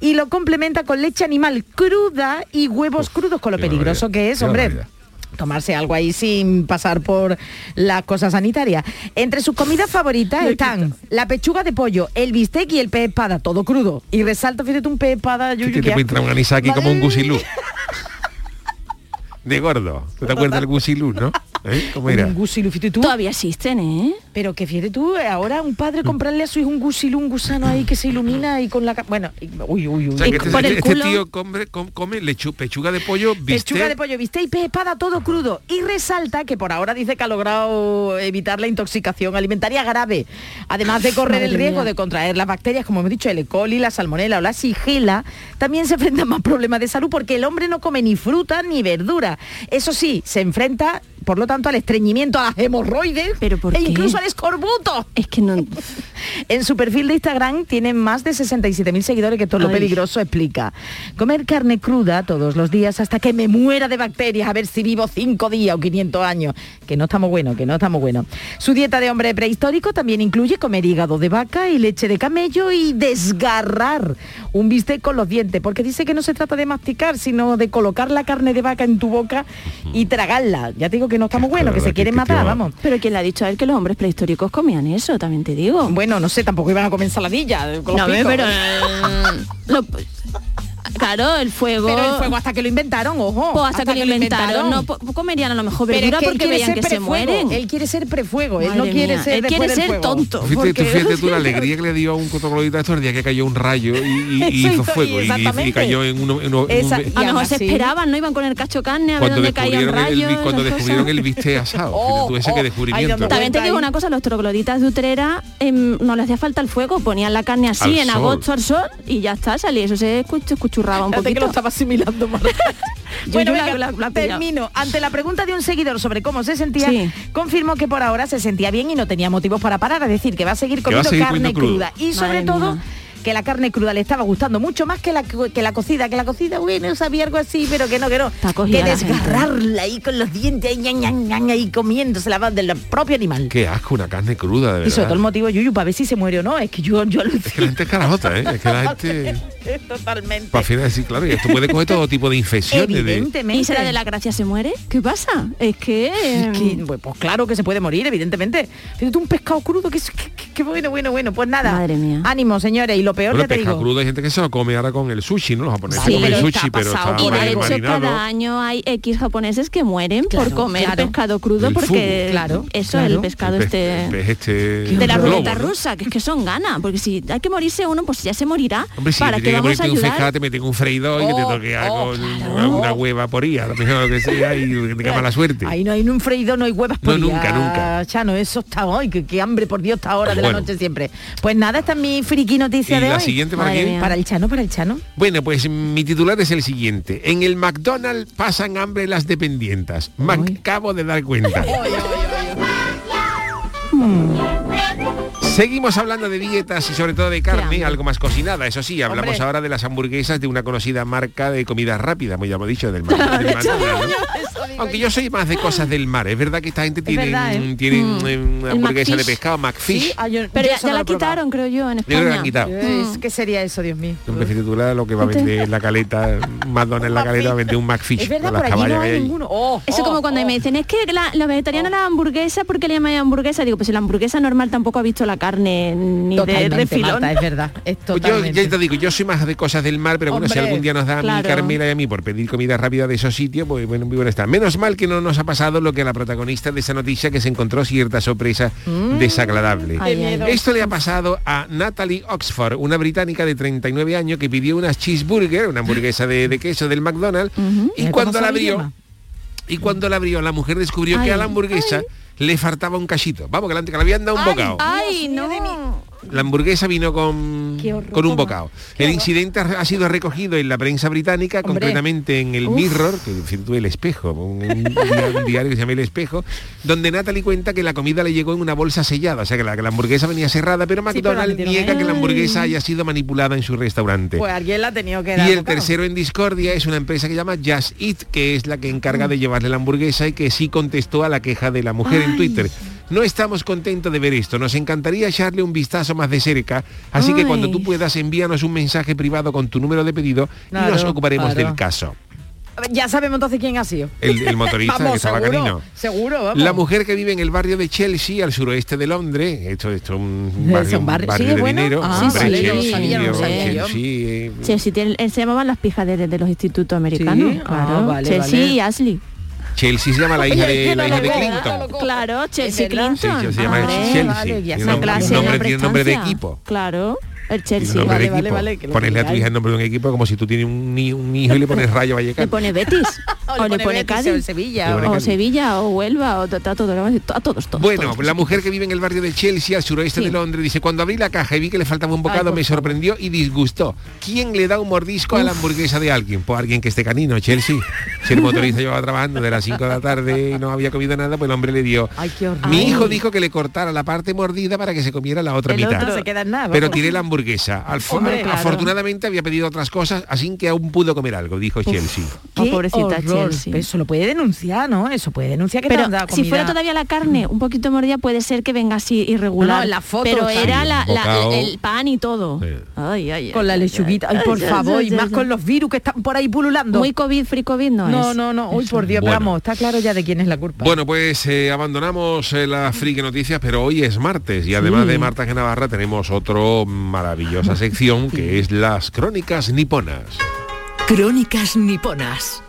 [SPEAKER 5] y lo complementa con leche animal cruda y huevos
[SPEAKER 2] Uf,
[SPEAKER 5] crudos, con lo peligroso
[SPEAKER 2] barbaridad,
[SPEAKER 5] que es, hombre tomarse algo ahí sin pasar por las cosas sanitarias. Entre sus comidas favoritas están la pechuga de pollo, el bistec y el pez espada, todo crudo. Y resalto, fíjate, un pez espada,
[SPEAKER 2] que te puede entrar un anisaki como un gusilú. De gordo. ¿Tú te acuerdas del gusilú, no? ¿Eh? ¿Cómo era?
[SPEAKER 5] Un gusilú, fíjate tú.
[SPEAKER 6] Todavía existen, ¿eh?
[SPEAKER 5] Pero que fíjate tú, ahora un padre comprarle a su hijo un gusilú, un gusano ahí que se ilumina y con la... Bueno, uy, uy, uy.
[SPEAKER 2] O sea, este, este tío come, com- come lechu- pechuga de pollo,
[SPEAKER 5] Pechuga
[SPEAKER 2] bistec.
[SPEAKER 5] de pollo, bistec y pez espada, todo crudo. Y resalta que por ahora dice que ha logrado evitar la intoxicación alimentaria grave. Además de correr el riesgo
[SPEAKER 6] mía.
[SPEAKER 5] de contraer las bacterias, como hemos dicho, el E. coli, la salmonela o la sigela, también se enfrenta a más problemas de salud porque el hombre no come ni fruta ni verdura. Eso sí, se enfrenta, por lo tanto, al estreñimiento, a las hemorroides
[SPEAKER 6] ¿Pero por
[SPEAKER 5] e
[SPEAKER 6] qué?
[SPEAKER 5] incluso al escorbuto.
[SPEAKER 6] Es que no...
[SPEAKER 5] En su perfil de Instagram tiene más de 67.000 seguidores, que todo lo peligroso explica. Comer carne cruda todos los días hasta que me muera de bacterias, a ver si vivo 5 días o 500 años. Que no estamos buenos, que no estamos buenos. Su dieta de hombre prehistórico también incluye comer hígado de vaca y leche de camello y desgarrar un bistec con los dientes, porque dice que no se trata de masticar, sino de colocar la carne de vaca en tu boca y tragarla. Ya te digo que no estamos buenos, que se quieren matar, vamos.
[SPEAKER 6] Pero ¿quién le ha dicho a él que los hombres prehistóricos comían eso? También te digo.
[SPEAKER 5] Bueno, no sé, tampoco iban a comer ensaladilla. con los
[SPEAKER 6] No, pero... claro, el fuego.
[SPEAKER 5] Pero el fuego hasta que lo inventaron, ojo.
[SPEAKER 6] Pues hasta, que lo inventaron, no po- comerían a lo mejor
[SPEAKER 5] Pero es
[SPEAKER 6] verdura
[SPEAKER 5] que él
[SPEAKER 6] porque veían
[SPEAKER 5] ser
[SPEAKER 6] que se mueren.
[SPEAKER 5] Él quiere ser prefuego, él no quiere
[SPEAKER 6] mía,
[SPEAKER 5] ser
[SPEAKER 6] él quiere ser
[SPEAKER 5] fuego.
[SPEAKER 6] tonto.
[SPEAKER 2] Fíjate, tú, fíjate tú la alegría que le dio a un cotroglodita estos el día que cayó un rayo y, y- y
[SPEAKER 5] Eso
[SPEAKER 2] hizo fuego y, y- cayó en uno, en uno- en un-
[SPEAKER 5] Esa-
[SPEAKER 6] A lo mejor se esperaban, no iban con el cacho carne a ver
[SPEAKER 2] cuando
[SPEAKER 6] dónde
[SPEAKER 2] el,
[SPEAKER 6] rayos.
[SPEAKER 2] bi- cuando descubrieron el bistec asado.
[SPEAKER 5] Oh,
[SPEAKER 2] tú ese
[SPEAKER 5] oh,
[SPEAKER 2] que descubrimiento.
[SPEAKER 6] También te digo una cosa, los trogloditas de Utrera em, no le hacía falta el fuego, ponían la carne así en agosto al sol y ya está, salía, eso se escu- un
[SPEAKER 5] que
[SPEAKER 6] poquito.
[SPEAKER 5] lo estaba asimilando Marta.
[SPEAKER 6] Yo-
[SPEAKER 5] bueno,
[SPEAKER 6] la-
[SPEAKER 5] venga,
[SPEAKER 6] la- la
[SPEAKER 5] termino. Ante la pregunta de un seguidor sobre cómo se sentía,
[SPEAKER 6] Sí.
[SPEAKER 5] confirmó que por ahora se sentía bien y no tenía motivos para parar, es decir, que va a seguir
[SPEAKER 2] a
[SPEAKER 5] comiendo
[SPEAKER 2] seguir
[SPEAKER 5] carne cruda. Y sobre
[SPEAKER 6] Madre
[SPEAKER 5] todo,
[SPEAKER 6] mía.
[SPEAKER 5] Que la carne cruda le estaba gustando mucho más que la, que la cocida, que la cocida, bueno, sabía algo así, pero que no, que no. Que
[SPEAKER 6] la
[SPEAKER 5] desgarrarla ahí con los dientes, ña, ña, ña, ña, ahí comiéndose la del propio animal.
[SPEAKER 2] Qué asco, una carne cruda, de
[SPEAKER 5] Y sobre todo el
[SPEAKER 2] verdad.
[SPEAKER 5] motivo, Yuyu, para ver si se muere o no. Es que yo, yo
[SPEAKER 2] Es que la gente es carajota, ¿eh? Es que la gente...
[SPEAKER 5] Totalmente.
[SPEAKER 2] Para final decir, claro, y esto puede coger todo tipo de infecciones. De,
[SPEAKER 5] Evidentemente.
[SPEAKER 6] ¿Y será de la gracia se muere? ¿Qué pasa? Es que... em,
[SPEAKER 5] Es que, pues, pues claro que se puede morir, evidentemente. Fíjate un pescado crudo, que bueno, bueno, bueno. Pues nada.
[SPEAKER 6] Madre mía.
[SPEAKER 5] Ánimo, señores. Y lo peor
[SPEAKER 2] bueno,
[SPEAKER 5] ya te
[SPEAKER 2] pescado
[SPEAKER 5] digo.
[SPEAKER 2] crudo hay gente que se lo come ahora con el sushi, ¿no? Los japoneses
[SPEAKER 6] Sí,
[SPEAKER 2] comen sushi,
[SPEAKER 5] está
[SPEAKER 2] pero está
[SPEAKER 6] Y de hecho
[SPEAKER 2] marinado.
[SPEAKER 6] cada año hay X japoneses que mueren
[SPEAKER 5] Claro,
[SPEAKER 6] por comer
[SPEAKER 5] claro.
[SPEAKER 6] pescado crudo
[SPEAKER 2] El
[SPEAKER 6] porque
[SPEAKER 2] fugu.
[SPEAKER 5] Claro,
[SPEAKER 6] eso
[SPEAKER 5] claro.
[SPEAKER 6] el pescado
[SPEAKER 2] El pez-
[SPEAKER 6] este
[SPEAKER 2] el pez este
[SPEAKER 6] de la ruleta
[SPEAKER 2] ¿no?
[SPEAKER 6] rusa, que es que son ganas, porque si hay que morirse uno, pues ya se morirá.
[SPEAKER 2] Hombre, si
[SPEAKER 6] ¿Para
[SPEAKER 2] te tiene que
[SPEAKER 6] vamos a
[SPEAKER 2] un
[SPEAKER 6] ayudar?
[SPEAKER 2] te meten un freidor y que te
[SPEAKER 5] Oh,
[SPEAKER 2] toque algo,
[SPEAKER 5] oh,
[SPEAKER 2] una, una hueva poría, lo mejor que sea, y tenga mala suerte.
[SPEAKER 5] Ahí no hay ni un freído, no hay huevas
[SPEAKER 2] No,
[SPEAKER 5] por
[SPEAKER 2] nunca, nunca.
[SPEAKER 5] Chano, eso está hoy, que, que hambre por Dios esta hora de la noche siempre. Pues nada, esta es mi friki noticia
[SPEAKER 2] ¿Y
[SPEAKER 5] de
[SPEAKER 2] la
[SPEAKER 5] hoy.
[SPEAKER 2] siguiente para
[SPEAKER 6] Madre
[SPEAKER 2] quién?
[SPEAKER 6] mía.
[SPEAKER 5] Para el Chano, para el Chano.
[SPEAKER 2] Bueno, pues mi titular es el siguiente. En el McDonald's pasan hambre las dependientas. Me acabo de dar cuenta. Seguimos hablando de dietas y sobre todo de carne, algo más cocinada. Eso sí, hablamos
[SPEAKER 5] Hombre.
[SPEAKER 2] ahora de las hamburguesas de una conocida marca de comida rápida, muy ya hemos dicho, del, Mac- del McDonald's, ¿no? Aunque yo soy más de cosas del mar. Es verdad que esta gente tiene,
[SPEAKER 5] verdad, ¿eh?
[SPEAKER 2] tiene
[SPEAKER 6] Mm.
[SPEAKER 2] una hamburguesa de pescado, McFish.
[SPEAKER 5] Ah, yo-
[SPEAKER 6] Pero
[SPEAKER 5] yo
[SPEAKER 6] ya,
[SPEAKER 5] no
[SPEAKER 6] la quitaron, creo yo, en
[SPEAKER 2] Yo creo que la
[SPEAKER 6] España.
[SPEAKER 2] quitado.
[SPEAKER 5] ¿Qué sería eso, Dios mío?
[SPEAKER 2] En vez de titular lo que va a vender en la caleta, McDonald's en la caleta va a vender un McFish.
[SPEAKER 5] Es verdad,
[SPEAKER 2] con las
[SPEAKER 5] por allí no hay ninguno. Oh,
[SPEAKER 6] Eso
[SPEAKER 5] oh,
[SPEAKER 6] como cuando
[SPEAKER 5] oh.
[SPEAKER 6] me dicen, es que la, la vegetariana la hamburguesa, ¿por qué le llaman hamburguesa? Digo, pues si la hamburguesa normal tampoco ha visto la carne ni de refilón.
[SPEAKER 5] Marta, es verdad. Es
[SPEAKER 2] Pues yo
[SPEAKER 5] totalmente.
[SPEAKER 2] ya te digo, yo soy más de cosas del mar, pero bueno, si algún día nos da a mí
[SPEAKER 6] claro.
[SPEAKER 2] Carmela y a mí por pedir comida rápida de esos sitios, pues bueno, muy bueno está. Menos mal que no nos ha pasado lo que a la protagonista de esa noticia que se encontró cierta sorpresa desagradable.
[SPEAKER 6] Mm. Ay, ay.
[SPEAKER 2] Esto le ha pasado a Natalie Oxford, una británica de 39 años que pidió una cheeseburger, una hamburguesa de, de queso del McDonald's, y cuando la abrió, y cuando la abrió, la mujer descubrió que a la hamburguesa le faltaba un cachito. Vamos, que le habían dado un bocado.
[SPEAKER 6] Ay,
[SPEAKER 5] Dios
[SPEAKER 6] no.
[SPEAKER 2] La hamburguesa vino con,
[SPEAKER 5] horror.
[SPEAKER 2] con un bocado. El incidente ha sido recogido en la prensa británica,
[SPEAKER 5] Hombre.
[SPEAKER 2] concretamente en el Mirror, que en el espejo, un, un dia- un diario que se llama El Espejo, donde Natalie cuenta que la comida le llegó en una bolsa sellada, o sea que la, que la hamburguesa venía cerrada, pero
[SPEAKER 5] Sí, pero la
[SPEAKER 2] McDonald's niega
[SPEAKER 5] ahí.
[SPEAKER 2] que la hamburguesa haya sido manipulada en su restaurante.
[SPEAKER 5] Pues alguien la ha tenido que dar.
[SPEAKER 2] Y el
[SPEAKER 5] bocado.
[SPEAKER 2] tercero en discordia es una empresa que se llama Just Eat, que es la que encarga de llevarle la hamburguesa y que sí contestó a la queja de la mujer en Twitter. No estamos contentos de ver esto, nos encantaría echarle un vistazo más de cerca, así que cuando tú puedas envíanos un mensaje privado con tu número de pedido y nos ocuparemos
[SPEAKER 5] claro.
[SPEAKER 2] del caso.
[SPEAKER 5] Ya sabemos entonces quién ha sido.
[SPEAKER 2] El, el motorista
[SPEAKER 5] Vamos,
[SPEAKER 2] que estaba
[SPEAKER 5] seguro,
[SPEAKER 2] canino.
[SPEAKER 5] Seguro, vamos.
[SPEAKER 2] La mujer que vive en el barrio de Chelsea, al suroeste de Londres, esto, esto es un
[SPEAKER 5] Es
[SPEAKER 2] barrio,
[SPEAKER 5] un barrio-
[SPEAKER 2] barrio
[SPEAKER 5] sí,
[SPEAKER 2] de
[SPEAKER 5] bueno.
[SPEAKER 2] dinero,
[SPEAKER 5] Ah,
[SPEAKER 6] yo no
[SPEAKER 2] Chelsea,
[SPEAKER 6] no.
[SPEAKER 2] Chelsea, eh,
[SPEAKER 6] Chelsea tiene- eh, se llamaban las pijas de, de los institutos americanos.
[SPEAKER 5] Sí, ah,
[SPEAKER 6] claro.
[SPEAKER 5] vale,
[SPEAKER 6] Chelsea
[SPEAKER 5] vale.
[SPEAKER 6] y Ashley.
[SPEAKER 2] Chelsea se llama la hija de, la hija de Clinton.
[SPEAKER 6] Claro, Chelsea? Clinton.
[SPEAKER 2] Sí, se llama
[SPEAKER 6] Hombre,
[SPEAKER 2] Chelsea.
[SPEAKER 5] vale, ya
[SPEAKER 2] Tiene
[SPEAKER 5] sé.
[SPEAKER 2] un-
[SPEAKER 6] Una clase
[SPEAKER 2] un nombre,
[SPEAKER 6] de
[SPEAKER 2] tiene un nombre de
[SPEAKER 6] prestancia.
[SPEAKER 2] equipo.
[SPEAKER 6] Claro, el Chelsea.
[SPEAKER 5] Vale, vale, vale, que lo
[SPEAKER 2] Ponerle a tu hija el nombre de un equipo como si tú tienes un, un hijo y le pones Rayo
[SPEAKER 6] Le
[SPEAKER 2] Vallecano.
[SPEAKER 6] pone Betis. o le pone Cádiz.
[SPEAKER 5] o Sevilla.
[SPEAKER 2] Le pone
[SPEAKER 5] o-.
[SPEAKER 6] Sevilla, o Huelva, o a todos, a todos, todos.
[SPEAKER 2] Bueno,
[SPEAKER 6] todos.
[SPEAKER 2] la mujer que vive en el barrio de Chelsea, al suroeste
[SPEAKER 6] Sí.
[SPEAKER 2] de Londres, dice, cuando abrí la caja y vi que le faltaba un bocado, me sorprendió y disgustó. ¿Quién le da un mordisco a la hamburguesa de alguien? Pues alguien que esté canino, Chelsea. Si el motorista llevaba trabajando de las 5 de la tarde y no había comido nada, pues el hombre le dio.
[SPEAKER 5] Ay, qué horror.
[SPEAKER 2] Mi
[SPEAKER 5] Ay.
[SPEAKER 2] hijo dijo que le cortara la parte mordida para que se comiera la otra
[SPEAKER 5] El
[SPEAKER 2] mitad.
[SPEAKER 5] otro no se queda en nada.
[SPEAKER 2] Pero tiré la hamburguesa. Alfo-
[SPEAKER 5] Hombre, claro.
[SPEAKER 2] Afortunadamente había pedido otras cosas, así que aún pudo comer algo, dijo Chelsea.
[SPEAKER 6] Oh,
[SPEAKER 5] Qué
[SPEAKER 6] pobrecita
[SPEAKER 5] horror.
[SPEAKER 6] Chelsea.
[SPEAKER 5] Eso lo puede denunciar, ¿no? Eso puede denunciar que te
[SPEAKER 6] Pero
[SPEAKER 5] han dado
[SPEAKER 6] si fuera todavía la carne un poquito mordida puede ser que venga así irregular.
[SPEAKER 5] No, no, en la foto
[SPEAKER 6] Pero era
[SPEAKER 2] Sí,
[SPEAKER 6] la,
[SPEAKER 2] un
[SPEAKER 6] la-
[SPEAKER 2] bocado.
[SPEAKER 6] el pan y todo.
[SPEAKER 2] Sí.
[SPEAKER 6] Ay, ay,
[SPEAKER 5] Con la lechuguita. Ay,
[SPEAKER 6] ay,
[SPEAKER 5] por
[SPEAKER 6] ay,
[SPEAKER 5] favor,
[SPEAKER 6] ay,
[SPEAKER 5] y más
[SPEAKER 6] ay.
[SPEAKER 5] con los virus que están por ahí pululando.
[SPEAKER 6] Muy COVID, free COVID no,
[SPEAKER 5] no,
[SPEAKER 6] es.
[SPEAKER 5] no, no. Uy, por Dios,
[SPEAKER 2] Bueno.
[SPEAKER 5] pero vamos, está claro ya de quién es la culpa.
[SPEAKER 2] Bueno, pues eh, abandonamos eh, las friki noticias, pero hoy es martes y además de Marta G. Navarra tenemos otro maravillosa sección que es las crónicas niponas.
[SPEAKER 3] Crónicas niponas.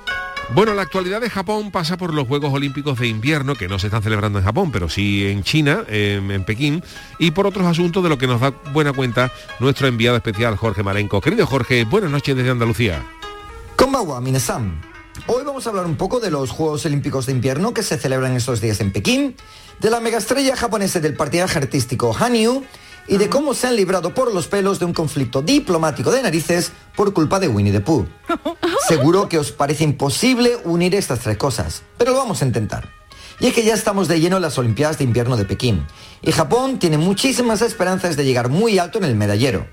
[SPEAKER 2] Bueno, la actualidad de Japón pasa por los Juegos Olímpicos de Invierno, que no se están celebrando en Japón, pero sí en China, en, en Pekín, y por otros asuntos de lo que nos da buena cuenta nuestro enviado especial Jorge Marenco. Querido Jorge, buenas noches desde Andalucía.
[SPEAKER 8] Konbawa, Minasan. Hoy vamos a hablar un poco de los Juegos Olímpicos de Invierno que se celebran estos días en Pekín, de la megaestrella japonesa del patinaje artístico Hanyu y de cómo se han librado por los pelos de un conflicto diplomático de narices por culpa de Winnie the Pooh. Seguro que os parece imposible unir estas tres cosas, pero lo vamos a intentar. Y es que ya estamos de lleno en las Olimpiadas de Invierno de Pekín, y Japón tiene muchísimas esperanzas de llegar muy alto en el medallero.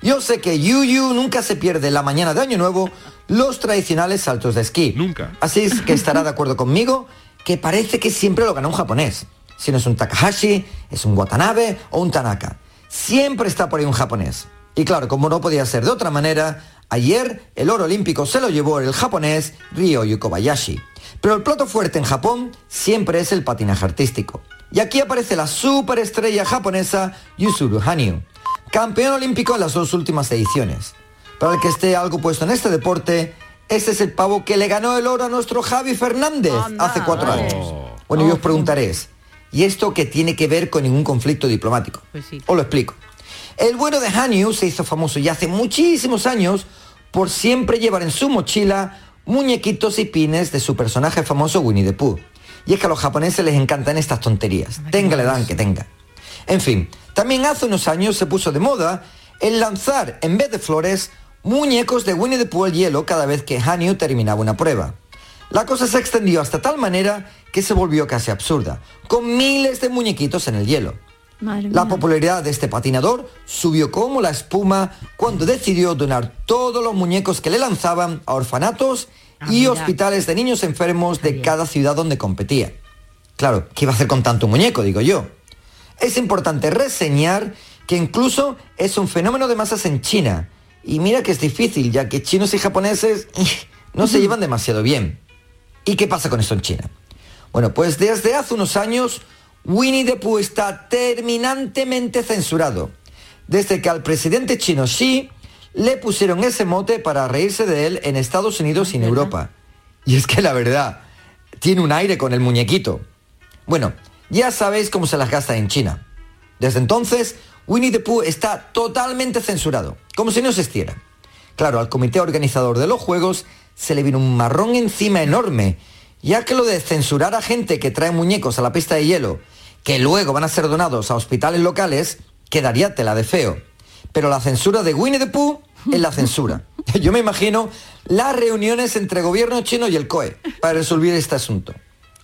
[SPEAKER 8] Yo sé que Yu Yu nunca se pierde la mañana de Año Nuevo los tradicionales saltos de esquí.
[SPEAKER 2] Nunca.
[SPEAKER 8] Así es que estará de acuerdo conmigo que parece que siempre lo gana un japonés. Si no es un Takahashi, es un Watanabe o un Tanaka. Siempre está por ahí un japonés. Y claro, como no podía ser de otra manera, ayer el oro olímpico se lo llevó el japonés Ryo Kobayashi. Pero el plato fuerte en Japón siempre es el patinaje artístico. Y aquí aparece la superestrella japonesa Yuzuru Hanyu, campeón olímpico en las dos últimas ediciones. Para el que esté algo puesto en este deporte, este es el pavo que le ganó el oro a nuestro Javi Fernández hace cuatro años. Bueno, y os preguntaréis, ¿y esto qué tiene que ver con ningún conflicto diplomático? Os lo explico. El bueno de Hanyu se hizo famoso ya hace muchísimos años por siempre llevar en su mochila muñequitos y pines de su personaje famoso Winnie the Pooh. Y es que a los japoneses les encantan estas tonterías, tenga la edad que tenga. En fin, también hace unos años se puso de moda el lanzar, en vez de flores, muñecos de Winnie the Pooh al hielo cada vez que Hanyu terminaba una prueba. La cosa se extendió hasta tal manera que se volvió casi absurda, con miles de muñequitos en el hielo.
[SPEAKER 6] Madre
[SPEAKER 8] La
[SPEAKER 6] mía.
[SPEAKER 8] popularidad de este patinador subió como la espuma cuando decidió donar todos los muñecos que le lanzaban a orfanatos y
[SPEAKER 5] mira.
[SPEAKER 8] hospitales de niños enfermos de cada ciudad donde competía. Claro, ¿qué iba a hacer con tanto muñeco? Digo yo. Es importante reseñar que incluso es un fenómeno de masas en China. Y mira que es difícil, ya que chinos y japoneses no se llevan demasiado bien. ¿Y qué pasa con esto en China? Bueno, pues desde hace unos años, Winnie the Pooh está terminantemente censurado. Desde que al presidente chino Xi le pusieron ese mote para reírse de él en Estados Unidos y en Europa. Y es que la verdad, tiene un aire con el muñequito. Bueno, ya sabéis cómo se las gasta en China. Desde entonces, Winnie the Pooh está totalmente censurado, como si no existiera. Claro, al comité organizador de los Juegos se le vino un marrón encima enorme, ya que lo de censurar a gente que trae muñecos a la pista de hielo, que luego van a ser donados a hospitales locales, quedaría tela de feo. Pero la censura de Winnie the Pooh es la censura. Yo me imagino las reuniones entre gobierno chino y el COE para resolver este asunto.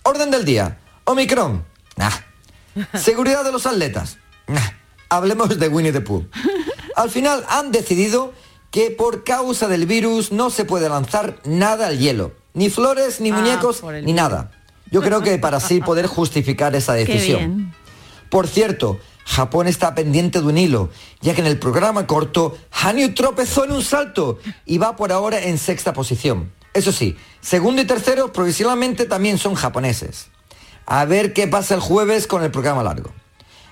[SPEAKER 8] Orden del día. Omicron. Seguridad de los atletas. Hablemos de Winnie the Pooh. Al final han decidido que por causa del virus no se puede lanzar nada al hielo. Ni flores, ni
[SPEAKER 5] Ah,
[SPEAKER 8] muñecos, ni nada. Yo creo que para así poder justificar esa decisión. Por cierto, Japón está pendiente de un hilo, ya que en el programa corto, Hanyu tropezó en un salto y va por ahora en sexta posición. Eso sí, segundo y tercero provisionalmente también son japoneses. A ver qué pasa el jueves con el programa largo.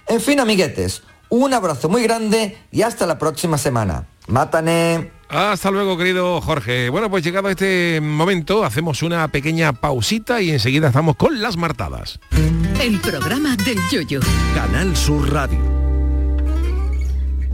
[SPEAKER 8] En fin, amiguetes, un abrazo muy grande y hasta la próxima semana. Mátane.
[SPEAKER 2] Hasta luego, querido Jorge. Bueno, pues llegado este momento, hacemos una pequeña pausita y enseguida estamos con las martadas.
[SPEAKER 3] El programa del yoyo.
[SPEAKER 9] Canal Sur Radio.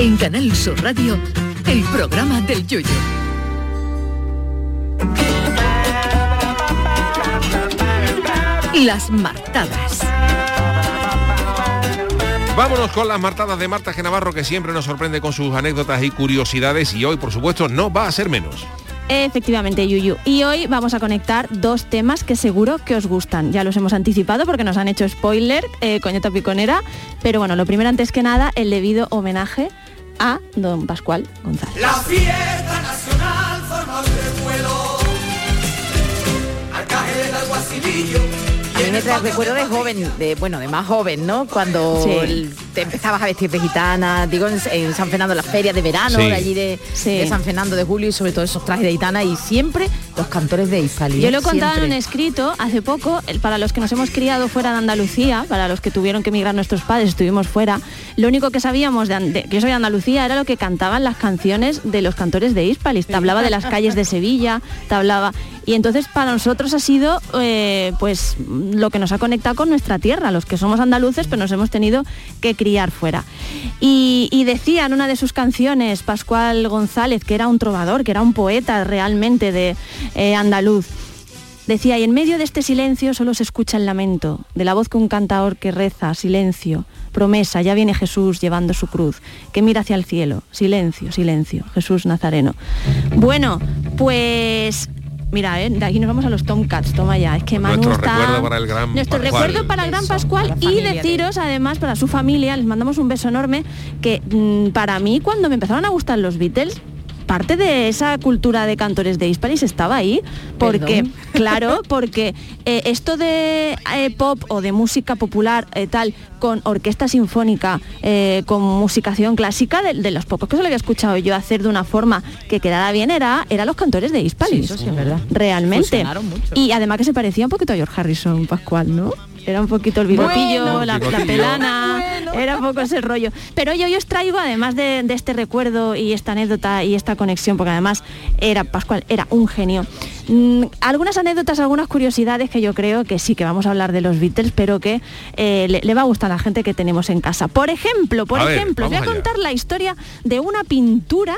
[SPEAKER 3] En Canal Sur Radio, el programa del Yoyo. Las martadas.
[SPEAKER 2] Vámonos con las martadas de Marta Genavarro que siempre nos sorprende con sus anécdotas y curiosidades y hoy por supuesto no va a ser menos.
[SPEAKER 6] Efectivamente, Yuyu. Y hoy vamos a conectar dos temas que seguro que os gustan. Ya los hemos anticipado porque nos han hecho spoiler, eh, coñeta piconera. Pero bueno, lo primero antes que nada, el debido homenaje a don Pascual González.
[SPEAKER 10] La fiesta nacional forma un revuelo. Arcángel del Guasilillo.
[SPEAKER 5] A mí me trae recuerdo de joven, de bueno, de más joven, ¿no? Cuando
[SPEAKER 6] Sí.
[SPEAKER 5] el- te empezabas a vestir de gitana, digo en, en San Fernando, las ferias de verano,
[SPEAKER 6] Sí.
[SPEAKER 5] de allí de,
[SPEAKER 6] Sí.
[SPEAKER 5] de San Fernando de Julio y sobre todo esos trajes de gitana y siempre los cantores de Hispali.
[SPEAKER 6] Yo lo he contado en un escrito hace poco, el- para los que nos hemos criado fuera de Andalucía, para los que tuvieron que emigrar nuestros padres, estuvimos fuera, lo único que sabíamos de, de- que yo soy de Andalucía era lo que cantaban las canciones de los cantores de Hispalis. Te hablaba de las calles de Sevilla, te hablaba... Y entonces para nosotros ha sido eh, pues lo que nos ha conectado con nuestra tierra, los que somos andaluces, pero nos hemos tenido que criar fuera. Y, y decía en una de sus canciones, Pascual González, que era un trovador, que era un poeta realmente de eh, andaluz, Decía, y en medio de este silencio solo se escucha el lamento, de la voz que un cantador que reza, silencio, promesa, ya viene Jesús llevando su cruz, que mira hacia el cielo, silencio, silencio, Jesús Nazareno. Bueno, pues... Mira, eh, de aquí nos vamos a los Tomcats, toma ya, es que Manu
[SPEAKER 2] Nuestro
[SPEAKER 6] está...
[SPEAKER 2] recuerdo para el gran
[SPEAKER 6] Nuestro
[SPEAKER 2] Pascual.
[SPEAKER 6] recuerdo para el gran Pascual y deciros además para su familia, les mandamos un beso enorme, que mm, para mí cuando me empezaron a gustar los Beatles, parte de esa cultura de cantores de Hispalis estaba ahí, porque,
[SPEAKER 5] Perdón.
[SPEAKER 6] claro, porque eh, esto de eh, pop o de música popular eh, tal, con orquesta sinfónica, eh, con musicación clásica, de, de los pocos que se lo había escuchado yo hacer de una forma que quedara bien, era, era los cantores de Hispalis.
[SPEAKER 5] Sí, eso sí es verdad.
[SPEAKER 6] Realmente.
[SPEAKER 5] Mucho.
[SPEAKER 6] Y además que se parecía un poquito a George Harrison, Pascual, ¿no? Era un poquito el bigotillo,
[SPEAKER 5] Bueno,
[SPEAKER 6] la, la pelana, era un poco ese rollo. Pero yo, yo os traigo, además de, de este recuerdo y esta anécdota y esta conexión, porque además era Pascual, era un genio. Mm, algunas anécdotas, algunas curiosidades que yo creo que sí que vamos a hablar de los Beatles, pero que eh, le, le va a gustar a la gente que tenemos en casa. Por ejemplo, por
[SPEAKER 2] A
[SPEAKER 6] ejemplo, voy a
[SPEAKER 2] allá.
[SPEAKER 6] contar la historia de una pintura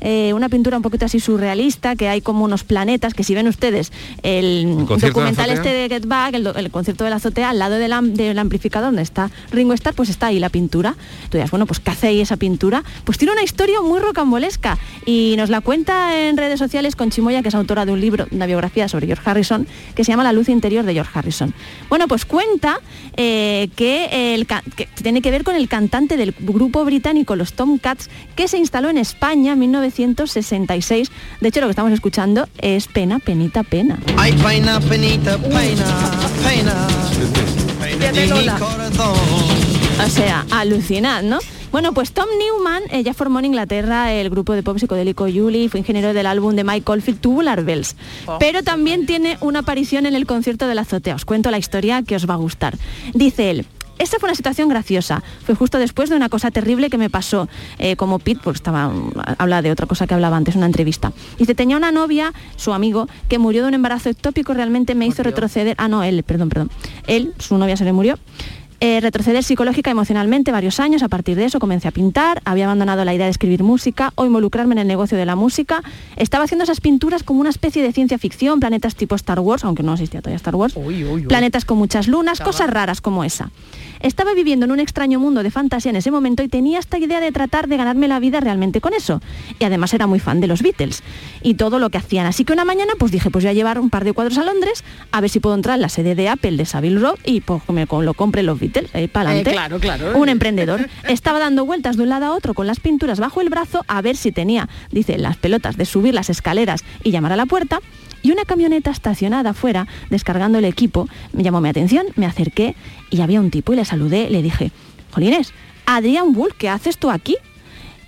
[SPEAKER 6] eh, una pintura un poquito así surrealista, que hay como unos planetas, que si ven ustedes el, documental este de Get Back, el, concierto de la azotea, al lado del, am- del amplificador donde está Ringo Starr, pues está ahí la pintura. Tú dirás, bueno, pues ¿qué hace ahí esa pintura? Pues tiene una historia muy rocambolesca y nos la cuenta en redes sociales con Chimoya, que es autora de un libro, una biografía sobre George Harrison, que se llama La luz interior de George Harrison. Bueno, pues cuenta eh, que, el que tiene que ver con el cantante del grupo británico Los Tomcats, que se instaló en España en 1966. De hecho, lo que estamos escuchando es Pena, Penita, Pena.
[SPEAKER 10] Ay, pena, penita, pena, pena. Pena de mi corazón.
[SPEAKER 6] O sea, alucinad, ¿no? Bueno, pues Tom Newman eh, ya formó en Inglaterra el grupo de pop psicodélico Julie, fue ingeniero del álbum de Mike Oldfield Tubular Bells. Pero también tiene una aparición en el concierto de la azotea. Os cuento la historia que os va a gustar. Dice él. Esta fue una situación graciosa. Fue justo después de una cosa terrible que me pasó, eh, como Pete, porque estaba, mm, habla de otra cosa que hablaba antes, una entrevista. Dice, tenía una novia, su amigo, que murió de un embarazo ectópico, realmente me hizo retroceder. Ah, no, él, perdón, perdón. Él, su novia se le murió eh, retroceder psicológica y emocionalmente varios años. A partir de eso comencé a pintar, había abandonado la idea de escribir música o involucrarme en el negocio de la música. Estaba haciendo esas pinturas como una especie de ciencia ficción, planetas tipo Star Wars, aunque no existía todavía Star Wars, planetas con muchas lunas, cosas raras como esa. Estaba viviendo en un extraño mundo de fantasía en ese momento y tenía esta idea de tratar de ganarme la vida realmente con eso. Y además era muy fan de los Beatles y todo lo que hacían. Así que una mañana pues dije, pues voy a llevar un par de cuadros a Londres a ver si puedo entrar en la sede de Apple de Savile Row y pues me lo compre los Beatles, ahí para adelante.
[SPEAKER 5] Eh, claro, claro.
[SPEAKER 6] Un emprendedor. Estaba dando vueltas de un lado a otro con las pinturas bajo el brazo a ver si tenía, dice, las pelotas de subir las escaleras y llamar a la puerta y una camioneta estacionada afuera, descargando el equipo, me llamó mi atención, me acerqué y había un tipo y le saludé, le dije, Jolines, Adrián Bull, ¿qué haces tú aquí?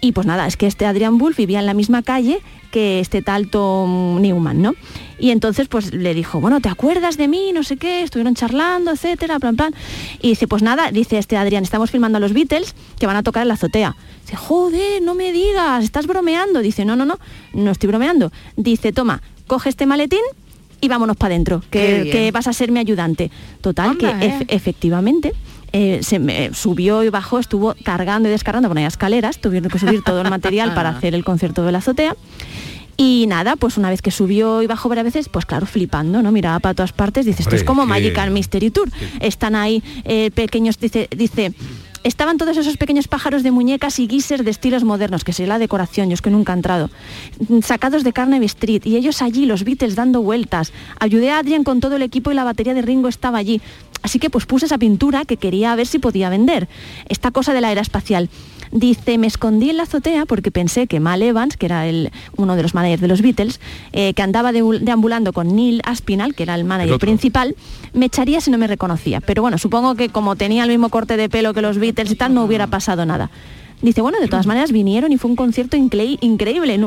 [SPEAKER 6] Y pues nada, es que este Adrián Bull vivía en la misma calle que este tal Tom Newman, ¿no? Y entonces pues le dijo, bueno, ¿te acuerdas de mí? No sé qué, estuvieron charlando, etcétera, plan, plan. Y dice, pues nada, dice este Adrián, estamos filmando a los Beatles que van a tocar en la azotea. Dice, joder, no me digas, estás bromeando. Dice, no, no, no, no estoy bromeando. Dice, toma, coge este maletín y vámonos para adentro, que, que vas a ser mi ayudante. Total,
[SPEAKER 5] Anda,
[SPEAKER 6] que
[SPEAKER 5] eh.
[SPEAKER 6] ef- efectivamente eh, se me subió y bajó, estuvo cargando y descargando por ahí escaleras, tuvieron que subir todo el material para hacer el concierto de la azotea. Y nada, pues una vez que subió y bajó varias veces, pues claro, flipando, ¿no? Miraba para todas partes, dice, esto es como Magical Mystery Tour. Están ahí eh, pequeños, dice, dice, estaban todos esos pequeños pájaros de muñecas y guisers de estilos modernos, que sería la decoración, yo es que nunca he entrado, sacados de Carnaby Street, y ellos allí, los Beatles dando vueltas. Ayudé a Adrian con todo el equipo y la batería de Ringo estaba allí. Así que pues puse esa pintura que quería ver si podía vender. Esta cosa de la era espacial. Dice, me escondí en la azotea porque pensé que Mal Evans, que era el, uno de los managers de los Beatles, eh, que andaba de- deambulando con Neil Aspinall, que era el manager principal, me echaría si no me reconocía. Pero bueno, supongo que como tenía el mismo corte de pelo que los Beatles y tal, no hubiera pasado nada. Dice, bueno, de todas maneras vinieron y fue un concierto incre- increíble.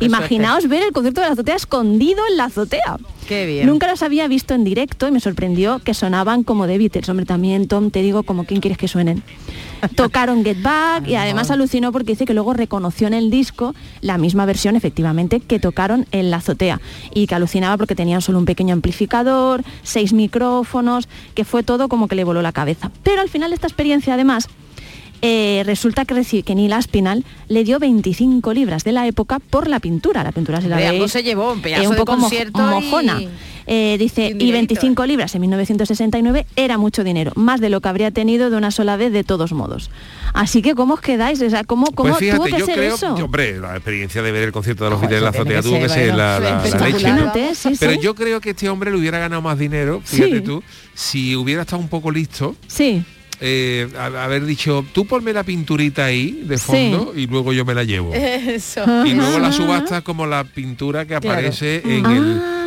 [SPEAKER 6] Imaginaos ver el concierto de la azotea escondido en la azotea.
[SPEAKER 5] Qué bien.
[SPEAKER 6] Nunca los había visto en directo y me sorprendió que sonaban como de Beatles. Hombre, también, Tom, te digo, como quién quieres que suenen. Tocaron Get Back y además alucinó porque dice que luego reconoció en el disco la misma versión, efectivamente, que tocaron en la azotea. Y que alucinaba porque tenían solo un pequeño amplificador, seis micrófonos, que fue todo como que le voló la cabeza. Pero al final de esta experiencia, además, eh, resulta que, reci- que Neil Aspinall le dio 25 libras de la época por la pintura. La pintura se la veis,
[SPEAKER 5] se llevó, un
[SPEAKER 6] eh, un
[SPEAKER 5] de
[SPEAKER 6] poco mo-
[SPEAKER 5] concierto y-
[SPEAKER 6] mojona. Eh, dice, y
[SPEAKER 5] dinerito,
[SPEAKER 6] 25 libras en 1969 era mucho dinero, más de lo que habría tenido de una sola vez de todos modos. Así que, ¿cómo os quedáis? O sea, ¿cómo, cómo
[SPEAKER 2] Pues fíjate,
[SPEAKER 6] tuvo que
[SPEAKER 2] yo
[SPEAKER 6] ser
[SPEAKER 2] creo,
[SPEAKER 6] eso?
[SPEAKER 2] yo, hombre, la experiencia de ver el concierto de los Beatles en la azotea tuvo que
[SPEAKER 5] ser,
[SPEAKER 2] la, la- leche.
[SPEAKER 6] Sí,
[SPEAKER 2] Pero
[SPEAKER 6] sí.
[SPEAKER 2] yo creo que este hombre le hubiera ganado más dinero, fíjate
[SPEAKER 6] Sí.
[SPEAKER 2] tú, si hubiera estado un poco listo,
[SPEAKER 6] Sí,
[SPEAKER 2] eh, haber dicho, tú ponme la pinturita ahí de fondo y luego yo me la llevo.
[SPEAKER 5] Eso.
[SPEAKER 2] Y luego la subasta como la pintura que
[SPEAKER 5] Claro.
[SPEAKER 2] aparece en
[SPEAKER 6] Ah,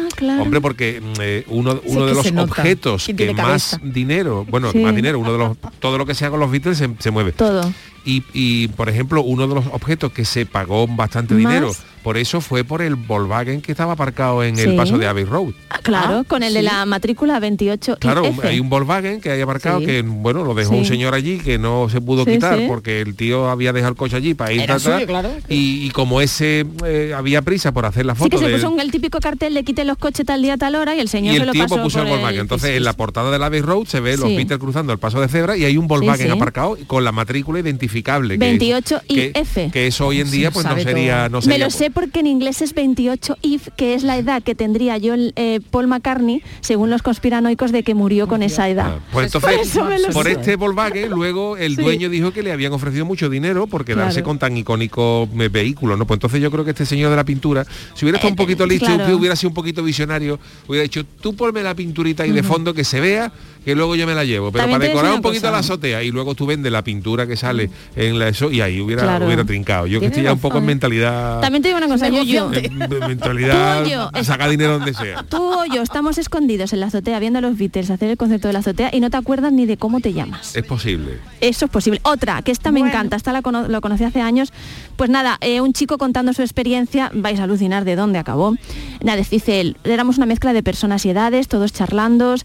[SPEAKER 2] el...
[SPEAKER 6] claro.
[SPEAKER 2] Hombre, porque mm, eh, uno,
[SPEAKER 5] Sí,
[SPEAKER 2] uno de los
[SPEAKER 5] se
[SPEAKER 2] objetos
[SPEAKER 5] ¿Quién
[SPEAKER 2] que más
[SPEAKER 5] cabeza?
[SPEAKER 2] dinero, bueno,
[SPEAKER 6] Sí.
[SPEAKER 2] más dinero, uno de los, todo lo que sea con los Beatles se, se mueve.
[SPEAKER 6] todo.
[SPEAKER 2] Y, y, por ejemplo, uno de los objetos que se pagó bastante
[SPEAKER 6] ¿Más?
[SPEAKER 2] dinero, por eso fue por el Volkswagen que estaba aparcado en el
[SPEAKER 6] Sí.
[SPEAKER 2] paso de Abbey Road.
[SPEAKER 6] Ah, claro,
[SPEAKER 5] Ah,
[SPEAKER 6] con el de
[SPEAKER 5] sí.
[SPEAKER 6] la matrícula 28
[SPEAKER 2] Claro,
[SPEAKER 6] F.
[SPEAKER 2] hay un Volkswagen que hay aparcado
[SPEAKER 6] Sí.
[SPEAKER 2] que, bueno, lo dejó
[SPEAKER 6] Sí.
[SPEAKER 2] un señor allí que no se pudo
[SPEAKER 6] Sí,
[SPEAKER 2] quitar
[SPEAKER 6] sí.
[SPEAKER 2] porque el tío había dejado el coche allí para ir
[SPEAKER 5] Era suyo, claro.
[SPEAKER 2] Y, y como ese eh, había prisa por hacer la
[SPEAKER 6] Sí
[SPEAKER 2] foto
[SPEAKER 6] que se
[SPEAKER 2] del-
[SPEAKER 6] puso un- el típico cartel de quiten los coches tal día tal hora y el señor
[SPEAKER 2] y
[SPEAKER 6] se
[SPEAKER 2] el
[SPEAKER 6] lo
[SPEAKER 2] tío
[SPEAKER 6] pasó
[SPEAKER 2] puso el Volkswagen. Entonces
[SPEAKER 6] sí,
[SPEAKER 2] en la
[SPEAKER 6] sí.
[SPEAKER 2] portada de la Abbey Road se ve los
[SPEAKER 6] Sí.
[SPEAKER 2] Beatles cruzando el paso de cebra y hay un Volkswagen
[SPEAKER 6] sí.
[SPEAKER 2] aparcado con la matrícula identificable. que
[SPEAKER 6] 28
[SPEAKER 2] que,
[SPEAKER 6] IF.
[SPEAKER 2] que eso hoy en
[SPEAKER 5] Sí,
[SPEAKER 2] día pues no sería, no
[SPEAKER 6] Me
[SPEAKER 2] sería
[SPEAKER 6] lo sé porque en inglés es 28 if, que es la edad que tendría yo eh, Paul McCartney, según los conspiranoicos, de que murió con esa edad.
[SPEAKER 2] Ah, Pues
[SPEAKER 6] Por
[SPEAKER 2] entonces, por este Volkswagen, luego el
[SPEAKER 6] Sí.
[SPEAKER 2] dueño dijo que le habían ofrecido mucho dinero por quedarse
[SPEAKER 6] Claro.
[SPEAKER 2] con tan icónico eh, vehículo, ¿no? Pues entonces yo creo que este señor de la pintura, si hubiera estado un
[SPEAKER 6] Eh,
[SPEAKER 2] poquito listo,
[SPEAKER 6] claro.
[SPEAKER 2] hubiera sido un poquito visionario, hubiera dicho, tú ponme la pinturita ahí de fondo que se vea, que luego yo me la llevo. Pero
[SPEAKER 6] También
[SPEAKER 2] para decorar un poquito
[SPEAKER 6] cosa.
[SPEAKER 2] la azotea y luego tú vendes la pintura que sale en la eso y ahí hubiera,
[SPEAKER 6] Claro.
[SPEAKER 2] hubiera trincado. Yo que estoy ya un poco en mentalidad.
[SPEAKER 6] También te digo una cosa, yo, yo,
[SPEAKER 2] mentalidad
[SPEAKER 6] Tú, yo, es-
[SPEAKER 2] saca dinero donde sea.
[SPEAKER 6] tú o yo estamos escondidos en la azotea viendo a los Beatles hacer el concierto de la azotea y no te acuerdas ni de cómo te llamas.
[SPEAKER 2] Es posible.
[SPEAKER 6] Eso es posible. Otra, que esta me encanta, esta la cono- lo conocí hace años. Pues nada, eh, un chico contando su experiencia, vais a alucinar de dónde acabó. Nada, dice él, éramos una mezcla de personas y edades, todos charlando,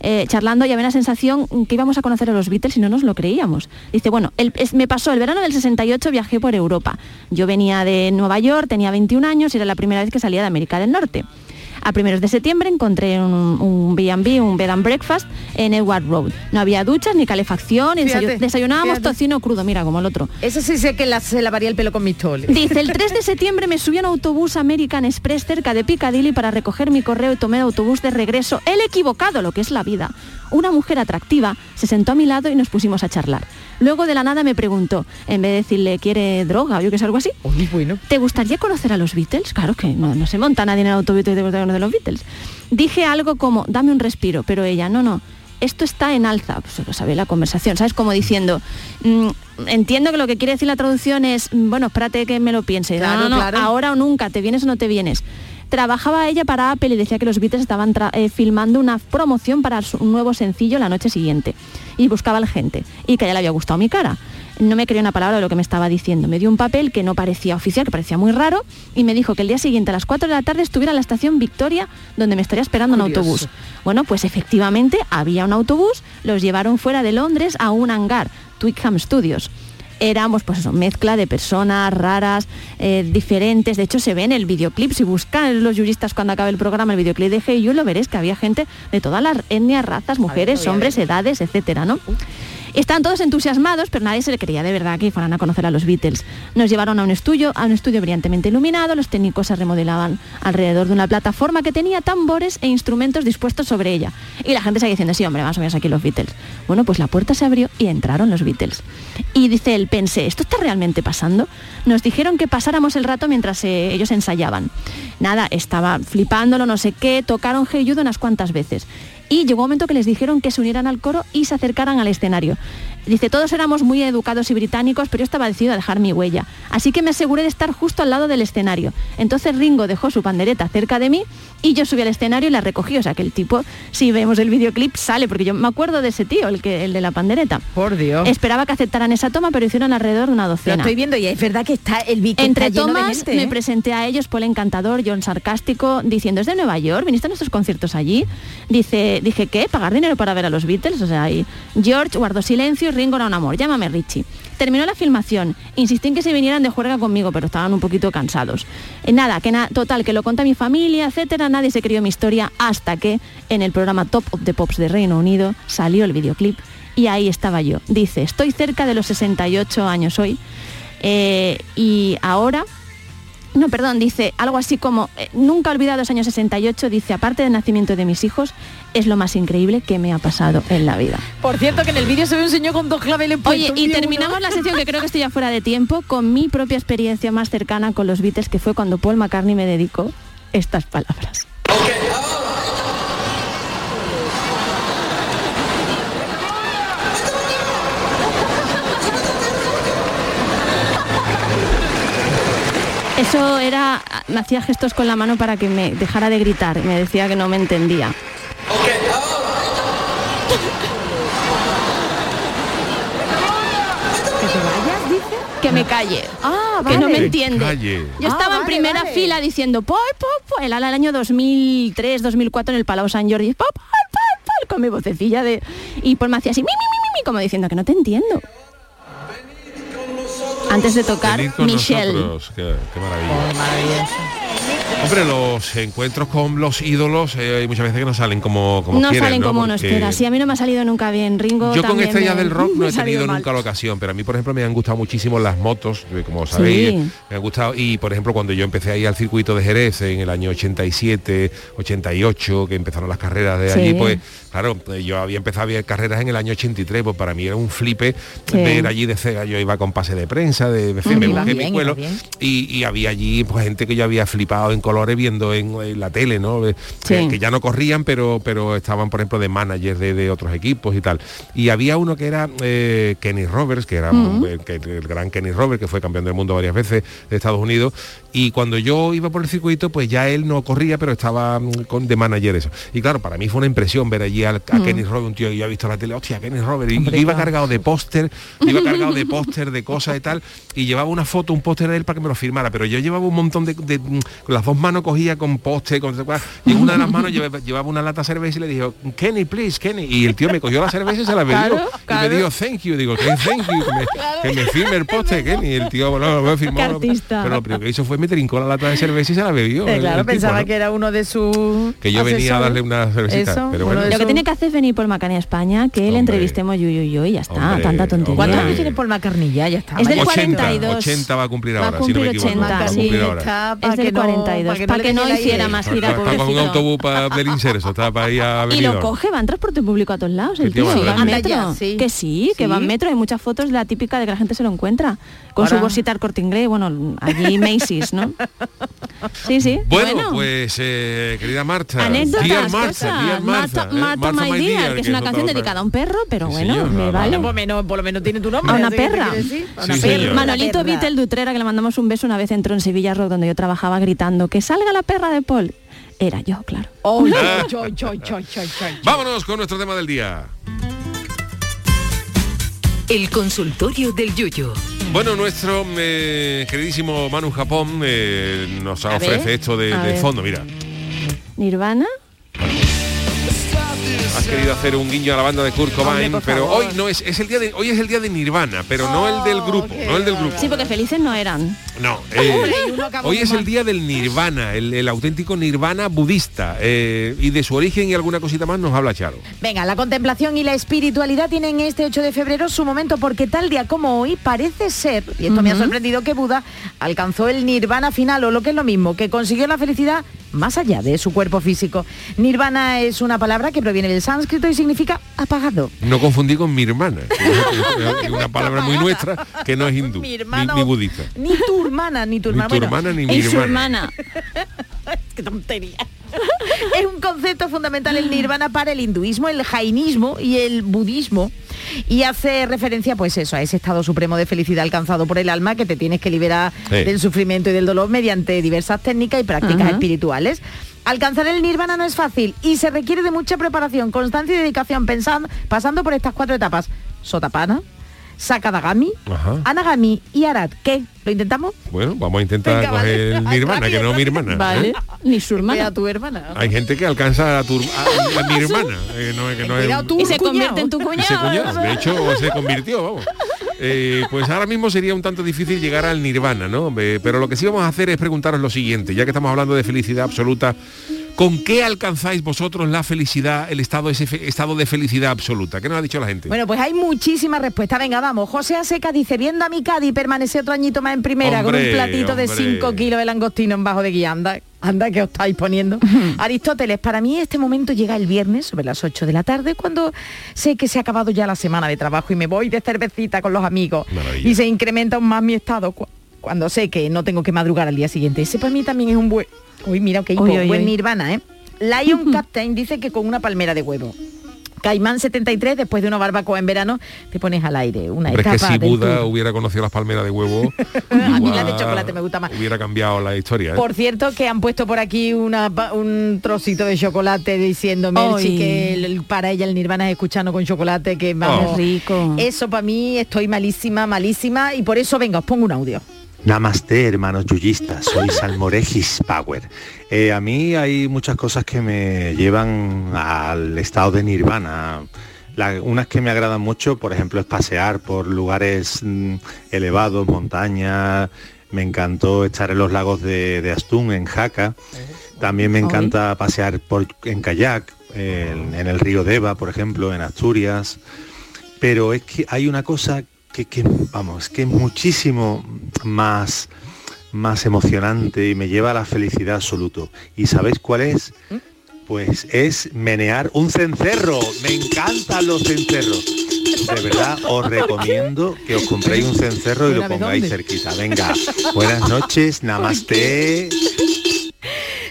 [SPEAKER 6] eh, charlando y había una sensación que íbamos a conocer a los Beatles y no nos lo creíamos. Dice, bueno, me pasó el verano del 68, viajé por Europa. Yo venía de Nueva York, tenía 21 años y era la primera vez que salía de América del Norte. A primeros de septiembre encontré un, B&B, un bed and breakfast en Edward Road. No había duchas ni calefacción,
[SPEAKER 5] Fíjate,
[SPEAKER 6] desayunábamos
[SPEAKER 5] fíjate.
[SPEAKER 6] tocino crudo, mira como el otro.
[SPEAKER 5] Eso sí sé que la- se lavaría el pelo con mistol.
[SPEAKER 6] Dice, el 3 de septiembre me subí a un autobús American Express cerca de Piccadilly para recoger mi correo y tomé el autobús de regreso. El equivocado, lo que es la vida. Una mujer atractiva se sentó a mi lado y nos pusimos a charlar. Luego de la nada me preguntó, en vez de decirle, ¿quiere droga o yo que sé, algo así? ¿Te gustaría conocer a los Beatles? Claro que no, no se monta nadie en el autobús y te gusta conocer a los Beatles. Dije algo como, dame un respiro, pero ella, no, no, esto está en alza, pues lo sabe la conversación, ¿sabes? Como diciendo, mm, entiendo que lo que quiere decir la traducción es, bueno, espérate que me lo piense. No,
[SPEAKER 5] Claro,
[SPEAKER 6] no, no,
[SPEAKER 5] claro.
[SPEAKER 6] ahora o nunca, ¿te vienes o no te vienes? Trabajaba ella para Apple y decía que los Beatles estaban eh, filmando una promoción para su nuevo sencillo la noche siguiente. Y buscaba a la gente. Y que a ella le había gustado mi cara. No me creía una palabra de lo que me estaba diciendo. Me dio un papel que no parecía oficial, que parecía muy raro, y me dijo que el día siguiente a las 4 de la tarde estuviera en la estación Victoria, donde me estaría esperando un autobús. Bueno, pues efectivamente había un autobús, los llevaron fuera de Londres a un hangar, Twickham Studios. Éramos, pues eso, mezcla de personas raras, eh, diferentes. De hecho, se ve en el videoclip. Si buscan los juristas cuando acabe el programa el videoclip de Hey You, lo veréis que había gente de todas las etnias, razas, mujeres, hombres, edades, etcétera, ¿no? Estaban todos entusiasmados, pero nadie se le creía de verdad que fueran a conocer a los Beatles. Nos llevaron a un estudio, a un estudio brillantemente iluminado, los técnicos se remodelaban alrededor de una plataforma que tenía tambores e instrumentos dispuestos sobre ella. Y la gente seguía diciendo, sí, hombre, más o menos aquí los Beatles. Bueno, pues la puerta se abrió y entraron los Beatles. Y dice él, pensé, ¿esto está realmente pasando? Nos dijeron que pasáramos el rato mientras eh, ellos ensayaban. Nada, estaba flipándolo, no sé qué, tocaron Hey unas cuantas veces. Y llegó un momento que les dijeron que se unieran al coro y se acercaran al escenario. Dice, todos éramos muy educados y británicos, pero yo estaba decidido a dejar mi huella. Así que me aseguré de estar justo al lado del escenario. Entonces Ringo dejó su pandereta cerca de mí y yo subí al escenario y la recogí. O sea que el tipo, si vemos el videoclip, sale, porque yo me acuerdo de ese tío, el, que, el de la pandereta.
[SPEAKER 5] Por Dios.
[SPEAKER 6] Esperaba que aceptaran esa toma, pero hicieron alrededor de una
[SPEAKER 5] Lo
[SPEAKER 6] docena.
[SPEAKER 5] estoy viendo y es verdad que está el que
[SPEAKER 6] Entre
[SPEAKER 5] de
[SPEAKER 6] tomas me
[SPEAKER 5] ¿eh?
[SPEAKER 6] presenté a ellos, Paul Encantador, John Sarcástico, diciendo, ¿es de Nueva York? ¿Viniste a nuestros conciertos allí? Dice, dije, ¿qué? ¿Pagar dinero para ver a los Beatles? O sea, y George guardó silencio Ringo era un amor. Llámame Richie. Terminó la filmación. Insistí en que se vinieran de juerga conmigo, pero estaban un poquito cansados. Eh, nada, que na- total, que lo conté a mi familia, etcétera. Nadie se creyó mi historia hasta que en el programa Top of the Pops de Reino Unido salió el videoclip y ahí estaba yo. Dice, estoy cerca de los 68 años hoy eh, y ahora no, perdón, dice algo así como, eh, nunca he olvidado los años 68, dice, aparte del nacimiento de mis hijos, es lo más increíble que me ha pasado en la vida.
[SPEAKER 5] Por cierto, que en el vídeo se ve un señor con dos claveles
[SPEAKER 6] Oye, y
[SPEAKER 5] uno.
[SPEAKER 6] terminamos la sección que creo que estoy ya fuera de tiempo con mi propia experiencia más cercana con los Beatles, que fue cuando Paul McCartney me dedicó estas palabras. Eso era, me hacía gestos con la mano para que me dejara de gritar y me decía que no me entendía.
[SPEAKER 5] Que te vayas, dice.
[SPEAKER 6] Que me calle.
[SPEAKER 5] Ah,
[SPEAKER 6] que no
[SPEAKER 5] vale.
[SPEAKER 6] me entiende.
[SPEAKER 2] Calle.
[SPEAKER 6] Yo
[SPEAKER 5] Ah,
[SPEAKER 6] estaba en
[SPEAKER 5] vale,
[SPEAKER 6] primera
[SPEAKER 5] vale.
[SPEAKER 6] fila diciendo Paul, Paul, el al año 2003, 2004 en el Palau San Jordi, Paul, Paul, con mi vocecilla de... Y Paul me hacía así, mi, mi, mi, como diciendo que no te entiendo. Antes de tocar Michelle.
[SPEAKER 2] nosotros. Qué, qué maravilla. Hombre, los encuentros con los ídolos eh, hay muchas veces que no salen como, como
[SPEAKER 6] no
[SPEAKER 2] quieren,
[SPEAKER 6] salen como uno
[SPEAKER 2] Porque
[SPEAKER 6] espera. Sí, a mí no me ha salido nunca bien. Ringo
[SPEAKER 2] Yo con estrellas
[SPEAKER 6] me-
[SPEAKER 2] del rock no he tenido
[SPEAKER 6] mal.
[SPEAKER 2] nunca la ocasión, pero a mí, por ejemplo, me han gustado muchísimo las motos, eh, como sabéis,
[SPEAKER 6] Sí.
[SPEAKER 2] me han gustado. Y, por ejemplo, cuando yo empecé ahí al circuito de Jerez en el año 87, 88, que empezaron las carreras de
[SPEAKER 6] Sí.
[SPEAKER 2] allí, pues, claro, eh, yo había empezado a ver carreras en el año 83, pues para mí era un flipe
[SPEAKER 6] Sí.
[SPEAKER 2] ver allí de cega. Yo iba con pase de prensa, de, fin, me
[SPEAKER 5] bien,
[SPEAKER 2] mi
[SPEAKER 5] bien.
[SPEAKER 2] y, y había allí pues, gente que yo había flipado en colores viendo en, en la tele, ¿no? Eh, Que,
[SPEAKER 6] Sí.
[SPEAKER 2] que ya no corrían, pero, pero estaban, por ejemplo, de managers de, de otros equipos y tal. Y había uno que era eh, Kenny Roberts, que era
[SPEAKER 6] Mm.
[SPEAKER 2] el, gran Kenny Roberts, que fue campeón del mundo varias veces de Estados Unidos. Y cuando yo iba por el circuito, pues ya él no corría, pero estaba mm, con de manager eso. Y claro, para mí fue una impresión ver allí al- a, Kenny Roberts, un tío que yo había visto en la tele, hostia, Kenny Roberts. Y, iba cargado de póster, iba cargado de póster, de cosas y tal, y llevaba una foto, un póster de él para que me lo firmara, pero yo llevaba un montón de, de- mm, las dos manos cogía con póster, con y en una de las manos llevaba, llevaba una lata de cerveza y le dijo, Kenny, please, Kenny. Y el tío me cogió la cerveza y se la bebió.
[SPEAKER 6] Claro,
[SPEAKER 2] Y
[SPEAKER 6] claro.
[SPEAKER 2] me dijo, thank you. Digo, ¿qué thank you? Que me, que me firme el póster, Kenny. Y el tío, bueno, me firmó.
[SPEAKER 6] Artista.
[SPEAKER 2] Pero lo primero que hizo fue me trincó la lata de cerveza y se la bebió.
[SPEAKER 5] Eh,
[SPEAKER 2] el-
[SPEAKER 5] claro,
[SPEAKER 2] el tipo,
[SPEAKER 5] pensaba
[SPEAKER 2] ¿no?
[SPEAKER 5] que era uno de sus
[SPEAKER 2] Que yo venía a darle una cervecita.
[SPEAKER 5] Eso,
[SPEAKER 2] pero bueno,
[SPEAKER 6] Lo que tiene que hacer es venir por McCartney a España, que le entrevistemos yo, yo, yo y ya está,
[SPEAKER 2] Hombre,
[SPEAKER 6] tanta tontería.
[SPEAKER 5] ¿Cuántos años tiene Paul McCartney ya? Ya está.
[SPEAKER 6] Es del
[SPEAKER 2] 80,
[SPEAKER 6] 42.
[SPEAKER 2] 80 va a cumplir
[SPEAKER 6] Va a
[SPEAKER 2] ahora, si no me
[SPEAKER 6] cumplir
[SPEAKER 2] equivoco.
[SPEAKER 6] 80,
[SPEAKER 2] va a
[SPEAKER 6] sí.
[SPEAKER 2] cumplir ahora.
[SPEAKER 5] Está
[SPEAKER 6] Es del
[SPEAKER 5] que no-
[SPEAKER 6] 42,
[SPEAKER 5] para que
[SPEAKER 6] que
[SPEAKER 5] no
[SPEAKER 6] no
[SPEAKER 5] le dé el
[SPEAKER 6] hiciera más
[SPEAKER 2] Está,
[SPEAKER 6] gira,
[SPEAKER 2] está con un autobús para está para ir a
[SPEAKER 6] Y
[SPEAKER 2] Benidorm.
[SPEAKER 6] lo coge, va en transporte público a todos lados, el
[SPEAKER 2] tío
[SPEAKER 6] va en metro.
[SPEAKER 5] Ya, sí.
[SPEAKER 6] Que sí, que
[SPEAKER 5] Sí.
[SPEAKER 6] va en metro, hay muchas fotos de la típica de que la gente se lo encuentra. Con
[SPEAKER 5] Ahora-
[SPEAKER 6] su bolsita al corte inglés, bueno, allí Macy's, ¿no? Sí, sí.
[SPEAKER 2] Bueno, pues eh, querida Marta.
[SPEAKER 6] Anécdotas,
[SPEAKER 2] Dear
[SPEAKER 6] cosas.
[SPEAKER 2] Dear
[SPEAKER 6] Marta,
[SPEAKER 2] eh,
[SPEAKER 6] Marta
[SPEAKER 2] Martha,
[SPEAKER 6] My Dear, que es una canción dedicada a un perro, pero bueno, me
[SPEAKER 2] va,
[SPEAKER 6] vale.
[SPEAKER 2] va.
[SPEAKER 5] Por, lo menos tiene tu nombre.
[SPEAKER 6] A una
[SPEAKER 5] ¿sí? ¿Qué te
[SPEAKER 6] perra. Manolito. Vitel Dutrera, que le mandamos un beso una vez entró en Sevilla Rock, donde yo trabajaba gritando, que salga la perra de Paul. Era yo, claro.
[SPEAKER 2] Vámonos con nuestro tema del día.
[SPEAKER 3] El consultorio del Yuyo.
[SPEAKER 2] Bueno, nuestro eh, queridísimo Manu Japón eh, nos
[SPEAKER 6] A
[SPEAKER 2] ofrece
[SPEAKER 6] ver,
[SPEAKER 2] esto de, fondo, mira.
[SPEAKER 6] Nirvana.
[SPEAKER 2] Has querido hacer un guiño a la banda de Kurt Cobain,
[SPEAKER 6] Hombre,
[SPEAKER 2] pero
[SPEAKER 6] favor.
[SPEAKER 2] hoy no es, es el día de hoy es el día de Nirvana, pero no el del grupo, no el del grupo.
[SPEAKER 6] Sí, porque felices no eran.
[SPEAKER 2] No, eh, hoy es el día del nirvana, el, el auténtico nirvana budista. eh, y de su origen y alguna cosita más nos habla Charo.
[SPEAKER 5] Venga, la contemplación y la espiritualidad tienen este 8 de febrero su momento porque tal día como hoy parece ser, y esto me ha sorprendido que Buda alcanzó el nirvana final o lo que es lo mismo, que consiguió la felicidad más allá de su cuerpo físico. Nirvana es una palabra que proviene del sánscrito y significa apagado.
[SPEAKER 2] No confundí con mi hermana, que es- es una palabra muy nuestra que no es hindú,
[SPEAKER 5] Mi
[SPEAKER 2] ni, budista.
[SPEAKER 5] Ni tu hermana, ni tu
[SPEAKER 2] Ni
[SPEAKER 5] hermana.
[SPEAKER 2] tu hermana ni mi
[SPEAKER 6] su
[SPEAKER 2] hermana.
[SPEAKER 6] hermana.
[SPEAKER 5] Qué tontería. es un concepto fundamental el nirvana para el hinduismo, el jainismo y el budismo. Y hace referencia, pues eso, a ese estado supremo de felicidad alcanzado por el alma que te tienes que liberar
[SPEAKER 2] Sí.
[SPEAKER 5] del sufrimiento y del dolor mediante diversas técnicas y prácticas
[SPEAKER 6] Ajá.
[SPEAKER 5] espirituales. Alcanzar el nirvana no es fácil y se requiere de mucha preparación, constancia y dedicación pensando, pasando por estas cuatro etapas. Sotapana, Sakadagami,
[SPEAKER 2] Ajá.
[SPEAKER 5] Anagami y Arad. ¿Qué? ¿Lo intentamos?
[SPEAKER 2] Bueno, vamos a intentar
[SPEAKER 5] Venga, vale.
[SPEAKER 2] coger el
[SPEAKER 5] Ay,
[SPEAKER 2] nirvana, que no mi hermana.
[SPEAKER 6] Vale.
[SPEAKER 2] ¿eh?
[SPEAKER 6] Ni su hermana.
[SPEAKER 5] a tu hermana.
[SPEAKER 2] Hay gente que alcanza a, tu, a- a mi hermana, eh, no, que no es-
[SPEAKER 6] Y se
[SPEAKER 5] cuñado.
[SPEAKER 6] convierte en tu cuñado.
[SPEAKER 2] cuñado, de hecho se convirtió, vamos. Eh, pues ahora mismo sería un tanto difícil llegar al nirvana, ¿no? Pero lo que sí vamos a hacer es preguntaros lo siguiente, ya que estamos hablando de felicidad absoluta, ¿con qué alcanzáis vosotros la felicidad, el estado, ese fe- estado de felicidad absoluta? ¿Qué nos ha dicho la gente?
[SPEAKER 5] Bueno, pues hay muchísimas respuestas. Venga, vamos. José Aseca dice, viendo a mi Cádiz permanece otro añito más en primera con un platito de
[SPEAKER 2] hombre.
[SPEAKER 5] 5 kilos de langostino en bajo de guía. Anda, anda que os estáis poniendo. Aristóteles, para mí este momento llega el viernes sobre las 8 de la tarde cuando sé que se ha acabado ya la semana de trabajo y me voy de cervecita con los amigos.
[SPEAKER 2] Maravilla.
[SPEAKER 5] Y se incrementa aún más mi estado cu- cuando sé que no tengo que madrugar al día siguiente. Ese para mí también es un buen... Uy, mira, qué hipo,
[SPEAKER 6] Uy, uy,
[SPEAKER 5] buen
[SPEAKER 6] uy.
[SPEAKER 5] nirvana, ¿eh? Lion Captain dice que con una palmera de huevo. Caimán 73, después de una barbacoa en verano, te pones al aire. Una
[SPEAKER 2] Hombre, es que
[SPEAKER 5] etapa
[SPEAKER 2] si Buda hubiera conocido las palmeras de huevo,
[SPEAKER 5] A mí la de chocolate me gusta más.
[SPEAKER 2] Hubiera cambiado la historia. ¿eh?
[SPEAKER 5] Por cierto, que han puesto por aquí una, un trocito de chocolate diciendo Merchi que el- para ella el Nirvana es escuchando con chocolate, que.
[SPEAKER 2] Oh.
[SPEAKER 6] Qué rico.
[SPEAKER 5] Eso para mí estoy malísima, malísima y por eso venga, os pongo un audio.
[SPEAKER 11] Namaste, hermanos yuyistas, soy Salmoregis Power. Eh, a mí hay muchas cosas que me llevan al estado de nirvana. La- unas que me agradan mucho, por ejemplo, es pasear por lugares mm, elevados, montañas. Me encantó estar en los lagos de, de Astún, en Jaca. También me encanta pasear por, en kayak, en, en el río Deva, por ejemplo, en Asturias pero es que hay una cosa que, que, vamos, que es muchísimo más, más emocionante y me lleva a la felicidad absoluto. ¿Y sabéis cuál es? Pues es menear un cencerro. Me encantan los cencerros. De verdad os recomiendo que os compréis un cencerro y lo
[SPEAKER 5] Mira, ¿de
[SPEAKER 11] pongáis cerquita. Venga, buenas noches, namaste.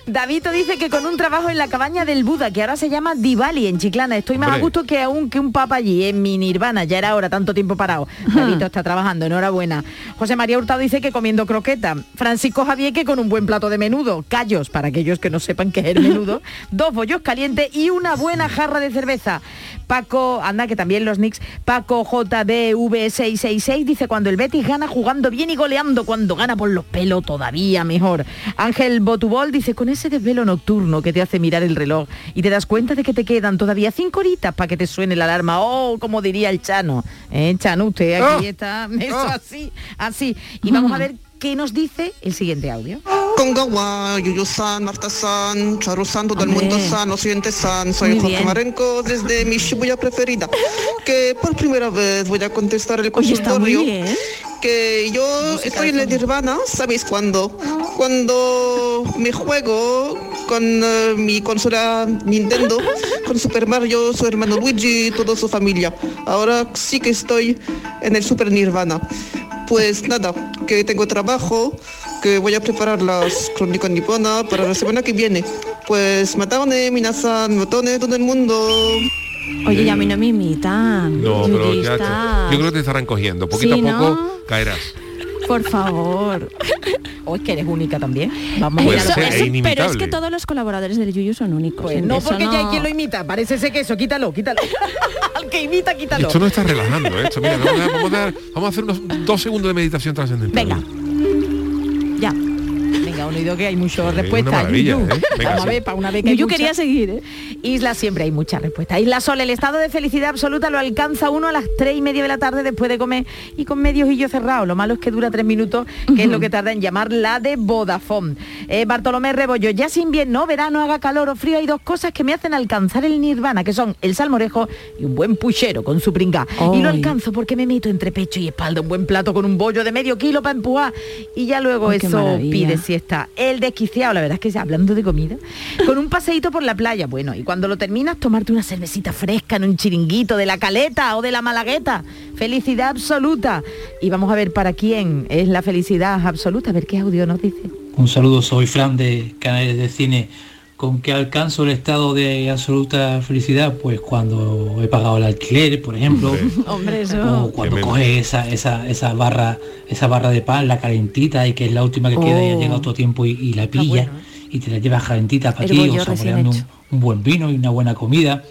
[SPEAKER 5] Davito dice que con un trabajo en la cabaña del Buda, que ahora se llama Diwali en Chiclana, estoy más a gusto que aún que un papa allí, en mi nirvana, ya era hora, tanto tiempo parado. Davito está trabajando, enhorabuena. José María Hurtado dice que comiendo croqueta. Francisco Javier que con un buen plato de menudo, callos, para aquellos que no sepan qué es el menudo, dos bollos calientes y una buena jarra de cerveza. Paco, anda que también los Knicks, Paco JBV666 dice cuando el Betis gana jugando bien y goleando, cuando gana por los pelos todavía mejor. Ángel Botubol dice con ese desvelo nocturno que te hace mirar el reloj y te das cuenta de que te quedan todavía cinco horitas para que te suene la alarma. Oh, como diría el Chano. Eh, Chano, usted aquí
[SPEAKER 2] Oh,
[SPEAKER 5] está, eso
[SPEAKER 2] oh.
[SPEAKER 5] así, así. Y vamos a ver ¿Qué nos dice el siguiente audio?
[SPEAKER 12] Kongawa, Yuyu-san, Marta-san, Charu-san, todo el mundo san, oyente-san, soy
[SPEAKER 5] Muy
[SPEAKER 12] Jorge
[SPEAKER 5] bien.
[SPEAKER 12] Marenco desde mi Shibuya preferida, que por primera vez voy a contestar el
[SPEAKER 6] Oye, está muy
[SPEAKER 12] consultorio,
[SPEAKER 6] bien.
[SPEAKER 12] Que yo estoy en la Nirvana, ¿sabéis cuándo? Cuando me juego con eh, mi consola Nintendo, con Super Mario, su hermano Luigi y toda su familia. Ahora sí que estoy en el Super Nirvana. Pues nada, que tengo trabajo, que voy a preparar las crónicas niponas para la semana que viene. Pues matane, minasan, matone todo el mundo.
[SPEAKER 6] Oye, ya a mí no me imitan.
[SPEAKER 2] No, pero ya yo creo que te estarán cogiendo. Poquito
[SPEAKER 6] Sí,
[SPEAKER 2] a poco
[SPEAKER 6] ¿no?
[SPEAKER 2] caerás.
[SPEAKER 6] Por favor.
[SPEAKER 5] O es que eres única también. Vamos a
[SPEAKER 2] ser,
[SPEAKER 5] ver.
[SPEAKER 2] es
[SPEAKER 6] pero es que todos los colaboradores del Yuyu son únicos.
[SPEAKER 5] Pues no,
[SPEAKER 6] Eso
[SPEAKER 5] porque ya hay quien lo imita. Parece ese queso, quítalo, quítalo. Al que imita, quítalo.
[SPEAKER 2] Esto no está relajando, ¿eh? Esto, mira, vamos, a, vamos a dar- vamos a hacer unos dos segundos de meditación trascendental.
[SPEAKER 5] Venga. Ya. Venga, uno y dos que hay muchas
[SPEAKER 2] una
[SPEAKER 5] respuestas.
[SPEAKER 2] ¿eh? Venga,
[SPEAKER 5] Vamos a
[SPEAKER 2] sí.
[SPEAKER 5] ver, para una vez que muchas.
[SPEAKER 6] quería seguir, ¿eh?
[SPEAKER 5] Isla siempre hay muchas respuestas. Isla Sol, el estado de felicidad absoluta lo alcanza uno a las tres y media de la tarde después de comer y con medio ojillo cerrado. Lo malo es que dura tres minutos, que es lo que tarda en llamar la de Vodafone. Eh, Bartolomé Rebollo, ya sin invierno, verano, haga calor o frío, hay dos cosas que me hacen alcanzar el nirvana, que son el salmorejo y un buen puchero con su pringa. Y lo alcanzo porque me meto entre pecho y espalda un buen plato con un bollo de medio kilo para empujar y ya luego eso
[SPEAKER 6] maravilla.
[SPEAKER 5] pide El desquiciado, la verdad es que hablando de comida, con un paseíto por la playa, bueno, y cuando lo terminas, tomarte una cervecita fresca en un chiringuito de la caleta o de la malagueta. Felicidad absoluta. Y vamos a ver para quién es la felicidad absoluta, a ver qué audio nos dice.
[SPEAKER 13] Un saludo, soy Fran de Canales de Cine. ¿Con qué alcanzo el estado de absoluta felicidad? Pues cuando he pagado el alquiler, por ejemplo.
[SPEAKER 6] Hombre,
[SPEAKER 13] O cuando coges esa, esa, esa barra esa barra de pan, la calentita, y que es la última que queda y ha
[SPEAKER 6] Oh.
[SPEAKER 13] llegado todo tiempo y, y la pilla y te la llevas calentita para ti, o saboreando un buen vino y una buena comida.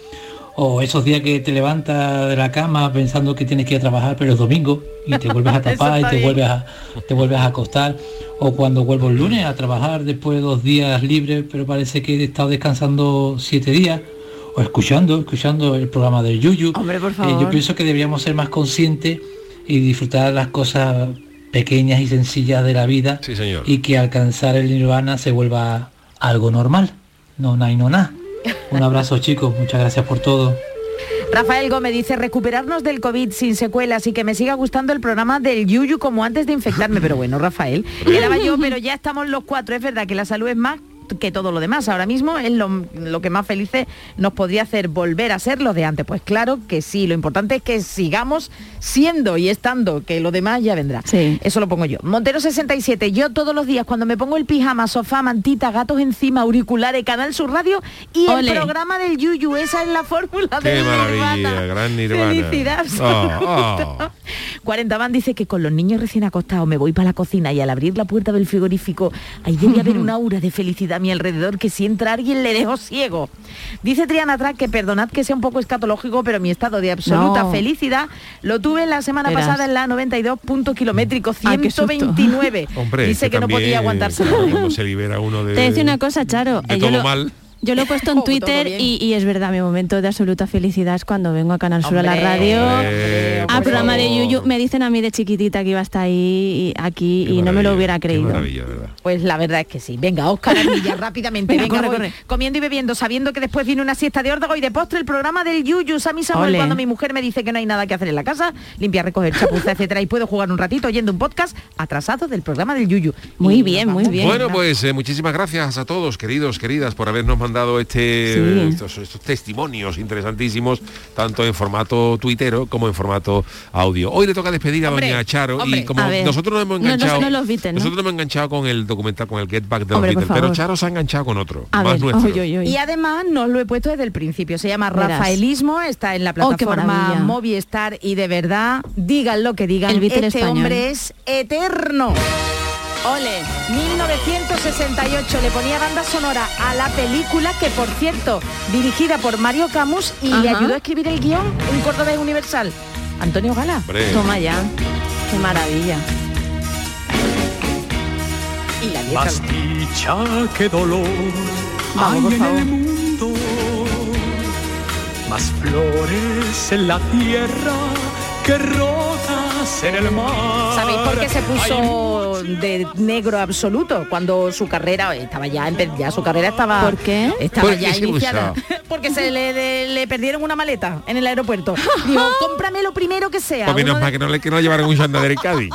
[SPEAKER 13] O esos días que te levantas de la cama pensando que tienes que ir a trabajar, pero es domingo y te vuelves a tapar y te
[SPEAKER 5] bien.
[SPEAKER 13] vuelves a, te vuelves a acostar. O cuando vuelvo el lunes a trabajar después de dos días libres, pero parece que he estado descansando siete días. O escuchando, escuchando el programa del Yuyu.
[SPEAKER 6] Hombre, por
[SPEAKER 13] Eh,
[SPEAKER 6] favor.
[SPEAKER 13] yo pienso que deberíamos ser más conscientes y disfrutar las cosas pequeñas y sencillas de la vida
[SPEAKER 2] Sí, señor.
[SPEAKER 13] y que alcanzar el nirvana se vuelva algo normal. No, na y no na. Un abrazo chicos, muchas gracias por todo.
[SPEAKER 5] Rafael Gómez dice recuperarnos del COVID sin secuelas y que me siga gustando el programa del Yuyu como antes de infectarme. Pero bueno, Rafael, quedaba yo, pero ya estamos los cuatro. Es verdad que la salud es más que todo lo demás. Ahora mismo es lo, lo que más felices nos podría hacer volver a ser lo de antes. Pues claro que sí, lo importante es que sigamos siendo y estando, que lo demás ya vendrá.
[SPEAKER 6] Sí.
[SPEAKER 5] Eso lo pongo yo. Montero 67, yo todos los días cuando me pongo el pijama, sofá, mantita, gatos encima, auriculares, Canal Sur Radio y el programa del Yuyu, esa es la fórmula
[SPEAKER 2] Qué
[SPEAKER 5] del
[SPEAKER 2] maravilla,
[SPEAKER 5] Nirvana.
[SPEAKER 2] gran Nirvana.
[SPEAKER 5] Felicidad
[SPEAKER 2] Oh,
[SPEAKER 5] absoluta. 40 Van dice que con los niños recién acostados me voy para la cocina y al abrir la puerta del frigorífico ahí debe haber un aura de felicidad a mi alrededor que si entra alguien le dejo ciego. Dice Triana Track que perdonad que sea un poco escatológico, pero mi estado de absoluta
[SPEAKER 6] No.
[SPEAKER 5] felicidad lo tuve la semana
[SPEAKER 6] Verás.
[SPEAKER 5] pasada en la 92 punto kilométrico
[SPEAKER 6] Ay, qué susto.
[SPEAKER 5] 129.
[SPEAKER 2] Hombre,
[SPEAKER 5] dice que, no
[SPEAKER 2] también,
[SPEAKER 5] podía aguantarse.
[SPEAKER 2] Se libera uno de,
[SPEAKER 6] Te decía una cosa, Charo.
[SPEAKER 2] de
[SPEAKER 6] eh, yo
[SPEAKER 2] todo
[SPEAKER 6] lo-
[SPEAKER 2] mal.
[SPEAKER 6] Yo lo he puesto en Twitter y, y es verdad, mi momento de absoluta felicidad es cuando vengo a Canal Sur a la radio.
[SPEAKER 2] hombre,
[SPEAKER 6] Al
[SPEAKER 2] por
[SPEAKER 6] programa de
[SPEAKER 2] favor.
[SPEAKER 6] Yuyu me dicen a mí de chiquitita que iba hasta ahí y aquí
[SPEAKER 2] Qué
[SPEAKER 6] y no me lo hubiera creído.
[SPEAKER 2] maravilla, ¿verdad?
[SPEAKER 5] Pues la verdad es que sí. Venga, Oscar Armilla, rápidamente.
[SPEAKER 6] Venga,
[SPEAKER 5] Venga,
[SPEAKER 6] corre,
[SPEAKER 5] voy
[SPEAKER 6] corre.
[SPEAKER 5] comiendo y bebiendo, sabiendo que después viene una siesta de órdago y de postre el programa del Yuyu. Sammy Samuel,
[SPEAKER 6] Ole.
[SPEAKER 5] cuando mi mujer me dice que no hay nada que hacer en la casa, limpiar, recoger, chapuza, etcétera, y puedo jugar un ratito oyendo un podcast atrasado del programa del Yuyu.
[SPEAKER 6] Muy
[SPEAKER 5] Y
[SPEAKER 6] bien, muy bien.
[SPEAKER 2] Bueno, pues eh, muchísimas gracias a todos, queridos, queridas, por habernos mandado este,
[SPEAKER 6] Sí.
[SPEAKER 2] eh, estos, estos testimonios interesantísimos, tanto en formato tuitero como en formato audio. Hoy le toca despedir a
[SPEAKER 5] Hombre,
[SPEAKER 2] doña Charo
[SPEAKER 5] hombre.
[SPEAKER 2] y como nosotros nos hemos
[SPEAKER 6] No, no,
[SPEAKER 2] enganchado,
[SPEAKER 6] no los
[SPEAKER 2] nosotros nos hemos enganchado con el documental, con el Get Back de
[SPEAKER 6] Hombre,
[SPEAKER 2] los Beatles, pero. Charo se ha enganchado con otro,
[SPEAKER 6] A
[SPEAKER 2] más
[SPEAKER 6] ver,
[SPEAKER 2] nuestro.
[SPEAKER 6] oy, oy, oy.
[SPEAKER 5] Y además nos lo he puesto desde el principio. Se llama
[SPEAKER 6] Verás.
[SPEAKER 5] Rafaelismo, está en la
[SPEAKER 6] Oh,
[SPEAKER 5] plataforma
[SPEAKER 6] maravilla.
[SPEAKER 5] Movistar y de verdad, digan lo que digan,
[SPEAKER 6] El
[SPEAKER 5] este
[SPEAKER 6] español.
[SPEAKER 5] hombre es eterno. Ole, 1968 le ponía banda sonora a la película que por cierto, dirigida por Mario Camus y le ayudó a escribir el guion un cordobés universal. Antonio Gala.
[SPEAKER 2] Hombre,
[SPEAKER 6] Toma ya. Qué maravilla.
[SPEAKER 5] Y la.
[SPEAKER 10] Más dicha que dolor
[SPEAKER 6] Vamos,
[SPEAKER 10] hay
[SPEAKER 6] por
[SPEAKER 10] en el mundo. Más flores en la tierra que rosas olas en el mar.
[SPEAKER 5] ¿Sabéis por qué se puso de negro absoluto cuando su carrera estaba ya en ya su carrera estaba
[SPEAKER 6] ¿Por qué?
[SPEAKER 5] estaba
[SPEAKER 2] ¿Por qué
[SPEAKER 5] ya
[SPEAKER 2] se
[SPEAKER 5] iniciada
[SPEAKER 2] puso?
[SPEAKER 5] porque se le, de- le perdieron una maleta en el aeropuerto dijo cómprame lo primero que sea
[SPEAKER 2] Pues menos mal que no le que no llevaron un Santander en Cádiz.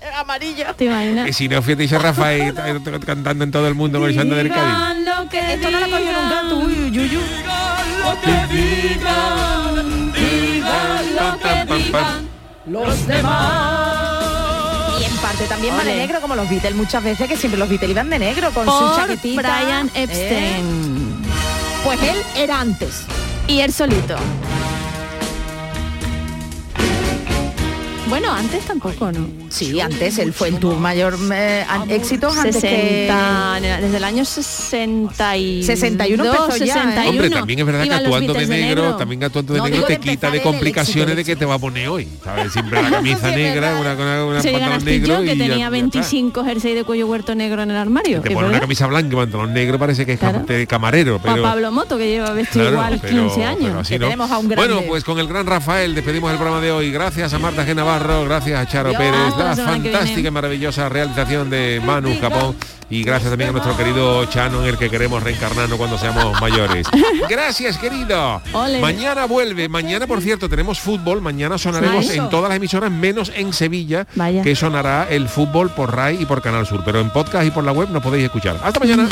[SPEAKER 5] de amarillo
[SPEAKER 6] ¿Te imaginas?
[SPEAKER 2] Que si no, fíjate, dice Rafael eh, cantando en todo el mundo con el Santander en Cádiz.
[SPEAKER 6] que
[SPEAKER 5] esto no lo cogió nunca tú uy, uy, uy.
[SPEAKER 10] Lo que digan, digan lo que digan los demás.
[SPEAKER 5] y en parte también va de negro como los Beatles muchas veces que siempre los Beatles iban de negro con su chaquetita
[SPEAKER 6] Brian
[SPEAKER 5] ¿eh?
[SPEAKER 6] Epstein.
[SPEAKER 5] pues él era antes
[SPEAKER 6] Y él solito. Bueno, antes tampoco, ¿no?
[SPEAKER 5] sí antes él fue en tu mayor eh, an- éxitos antes que
[SPEAKER 6] 60, desde el año 62,
[SPEAKER 5] 61 empezó ya, ¿eh?
[SPEAKER 6] 61.
[SPEAKER 2] Hombre, también es verdad que
[SPEAKER 6] iban los
[SPEAKER 2] actuando de
[SPEAKER 6] Beatles
[SPEAKER 2] negro, también actuando de
[SPEAKER 5] No,
[SPEAKER 2] negro te
[SPEAKER 5] de
[SPEAKER 2] quita de
[SPEAKER 5] el- el
[SPEAKER 2] complicaciones
[SPEAKER 5] éxito,
[SPEAKER 2] de que te va a poner hoy. ¿Sabes? Siempre la camisa negra, una, una, una
[SPEAKER 6] Sería
[SPEAKER 2] pantalón negro
[SPEAKER 6] que
[SPEAKER 2] y
[SPEAKER 6] tenía
[SPEAKER 2] ya está.
[SPEAKER 6] 25 jersey de cuello huerto negro en el armario.
[SPEAKER 2] Te
[SPEAKER 6] ¿es
[SPEAKER 2] pone una camisa blanca y pantalón negro parece que es cam- de camarero, pero
[SPEAKER 6] Pablo Moto, que lleva vestido
[SPEAKER 2] Claro,
[SPEAKER 6] igual
[SPEAKER 2] pero-
[SPEAKER 6] 15 años.
[SPEAKER 2] pero así
[SPEAKER 5] Que
[SPEAKER 2] no.
[SPEAKER 5] tenemos a un grande.
[SPEAKER 2] Bueno, pues con el gran Rafael despedimos el programa de hoy. Gracias a Marta G. Navarro, gracias a Charo. Pérez,
[SPEAKER 6] la
[SPEAKER 2] fantástica y maravillosa realización de Manu Capón y gracias también a nuestro querido Chano en el que queremos reencarnarnos cuando seamos mayores. Gracias, querido.
[SPEAKER 6] Ole.
[SPEAKER 2] Mañana vuelve. Mañana, por cierto, tenemos fútbol. Mañana sonaremos en todas las emisoras menos en Sevilla,
[SPEAKER 6] Vaya.
[SPEAKER 2] que sonará el fútbol por RAI y por Canal Sur. Pero en podcast y por la web no podéis escuchar. Hasta mañana.